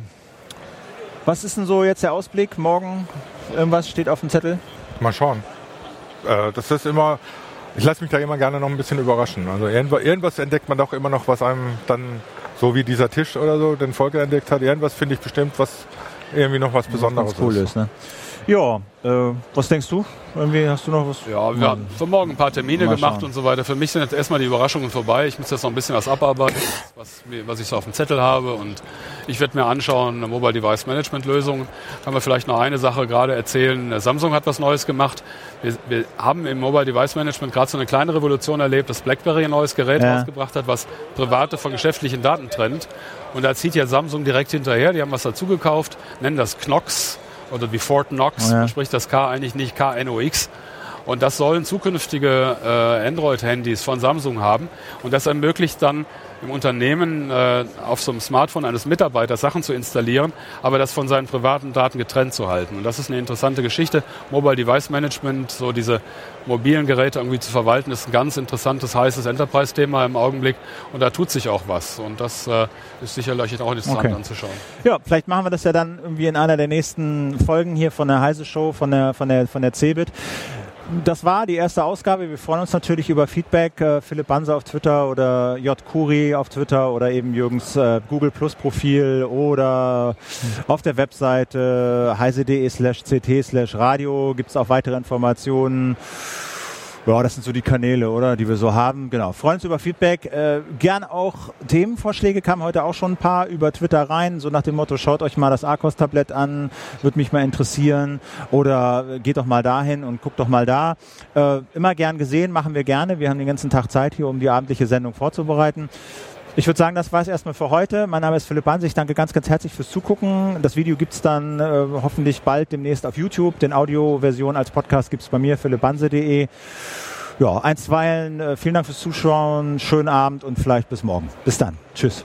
Speaker 1: Was ist denn so jetzt der Ausblick? Morgen irgendwas steht auf dem Zettel?
Speaker 3: Mal schauen. Äh, das ist immer, ich lasse mich da immer gerne noch ein bisschen überraschen. Also irgendwas, irgendwas entdeckt man doch immer noch, was einem dann, so wie dieser Tisch oder so, den Volker entdeckt hat, irgendwas finde ich bestimmt, was irgendwie noch was Besonderes
Speaker 1: cool ist. Ne? Ja, äh, was denkst du? Irgendwie hast du noch was?
Speaker 2: Ja, wir haben für morgen ein paar Termine gemacht schauen. und so weiter. Für mich sind jetzt erstmal die Überraschungen vorbei. Ich muss jetzt noch ein bisschen was abarbeiten, was, was ich so auf dem Zettel habe. Und ich werde mir anschauen, eine Mobile Device Management Lösung. Kann man vielleicht noch eine Sache gerade erzählen. Samsung hat was Neues gemacht. Wir, wir haben im Mobile Device Management gerade so eine kleine Revolution erlebt, dass BlackBerry ein neues Gerät ja. rausgebracht hat, was private von geschäftlichen Daten trennt. Und da zieht ja Samsung direkt hinterher. Die haben was dazu gekauft, nennen das Knox oder wie Fort Knox, oh ja. man spricht das K eigentlich nicht KNOX. Und das sollen zukünftige äh, Android-Handys von Samsung haben. Und das ermöglicht dann im Unternehmen äh, auf so einem Smartphone eines Mitarbeiters Sachen zu installieren, aber das von seinen privaten Daten getrennt zu halten. Und das ist eine interessante Geschichte. Mobile Device Management, so diese mobilen Geräte irgendwie zu verwalten, ist ein ganz interessantes, heißes Enterprise-Thema im Augenblick. Und da tut sich auch was. Und das äh, ist sicherlich auch interessant okay. anzuschauen.
Speaker 1: Ja, vielleicht machen wir das ja dann irgendwie in einer der nächsten Folgen hier von der Heise Show, von der, von der, von der CeBIT das war die erste Ausgabe. Wir freuen uns natürlich über Feedback. Äh, Philipp Banse auf Twitter oder J. Kuri auf Twitter oder eben Jürgens äh, Google Plus Profil oder auf der Webseite heise.de slash ct slash radio gibt es auch weitere Informationen. Ja, das sind so die Kanäle, oder, die wir so haben. Genau. Freuen uns über Feedback. Äh, gern auch Themenvorschläge kamen heute auch schon ein paar über Twitter rein, so nach dem Motto, schaut euch mal das Arcos-Tablett an, würde mich mal interessieren. Oder geht doch mal dahin und guckt doch mal da. Äh, immer gern gesehen, machen wir gerne. Wir haben den ganzen Tag Zeit hier, um die abendliche Sendung vorzubereiten. Ich würde sagen, das war es erstmal für heute. Mein Name ist Philipp Banse. Ich danke ganz, ganz herzlich fürs Zugucken. Das Video gibt es dann äh, hoffentlich bald demnächst auf YouTube. Den Audioversion als Podcast gibt es bei mir, philippbanse.de. Ja, einstweilen, äh, vielen Dank fürs Zuschauen, schönen Abend und vielleicht bis morgen. Bis dann. Tschüss.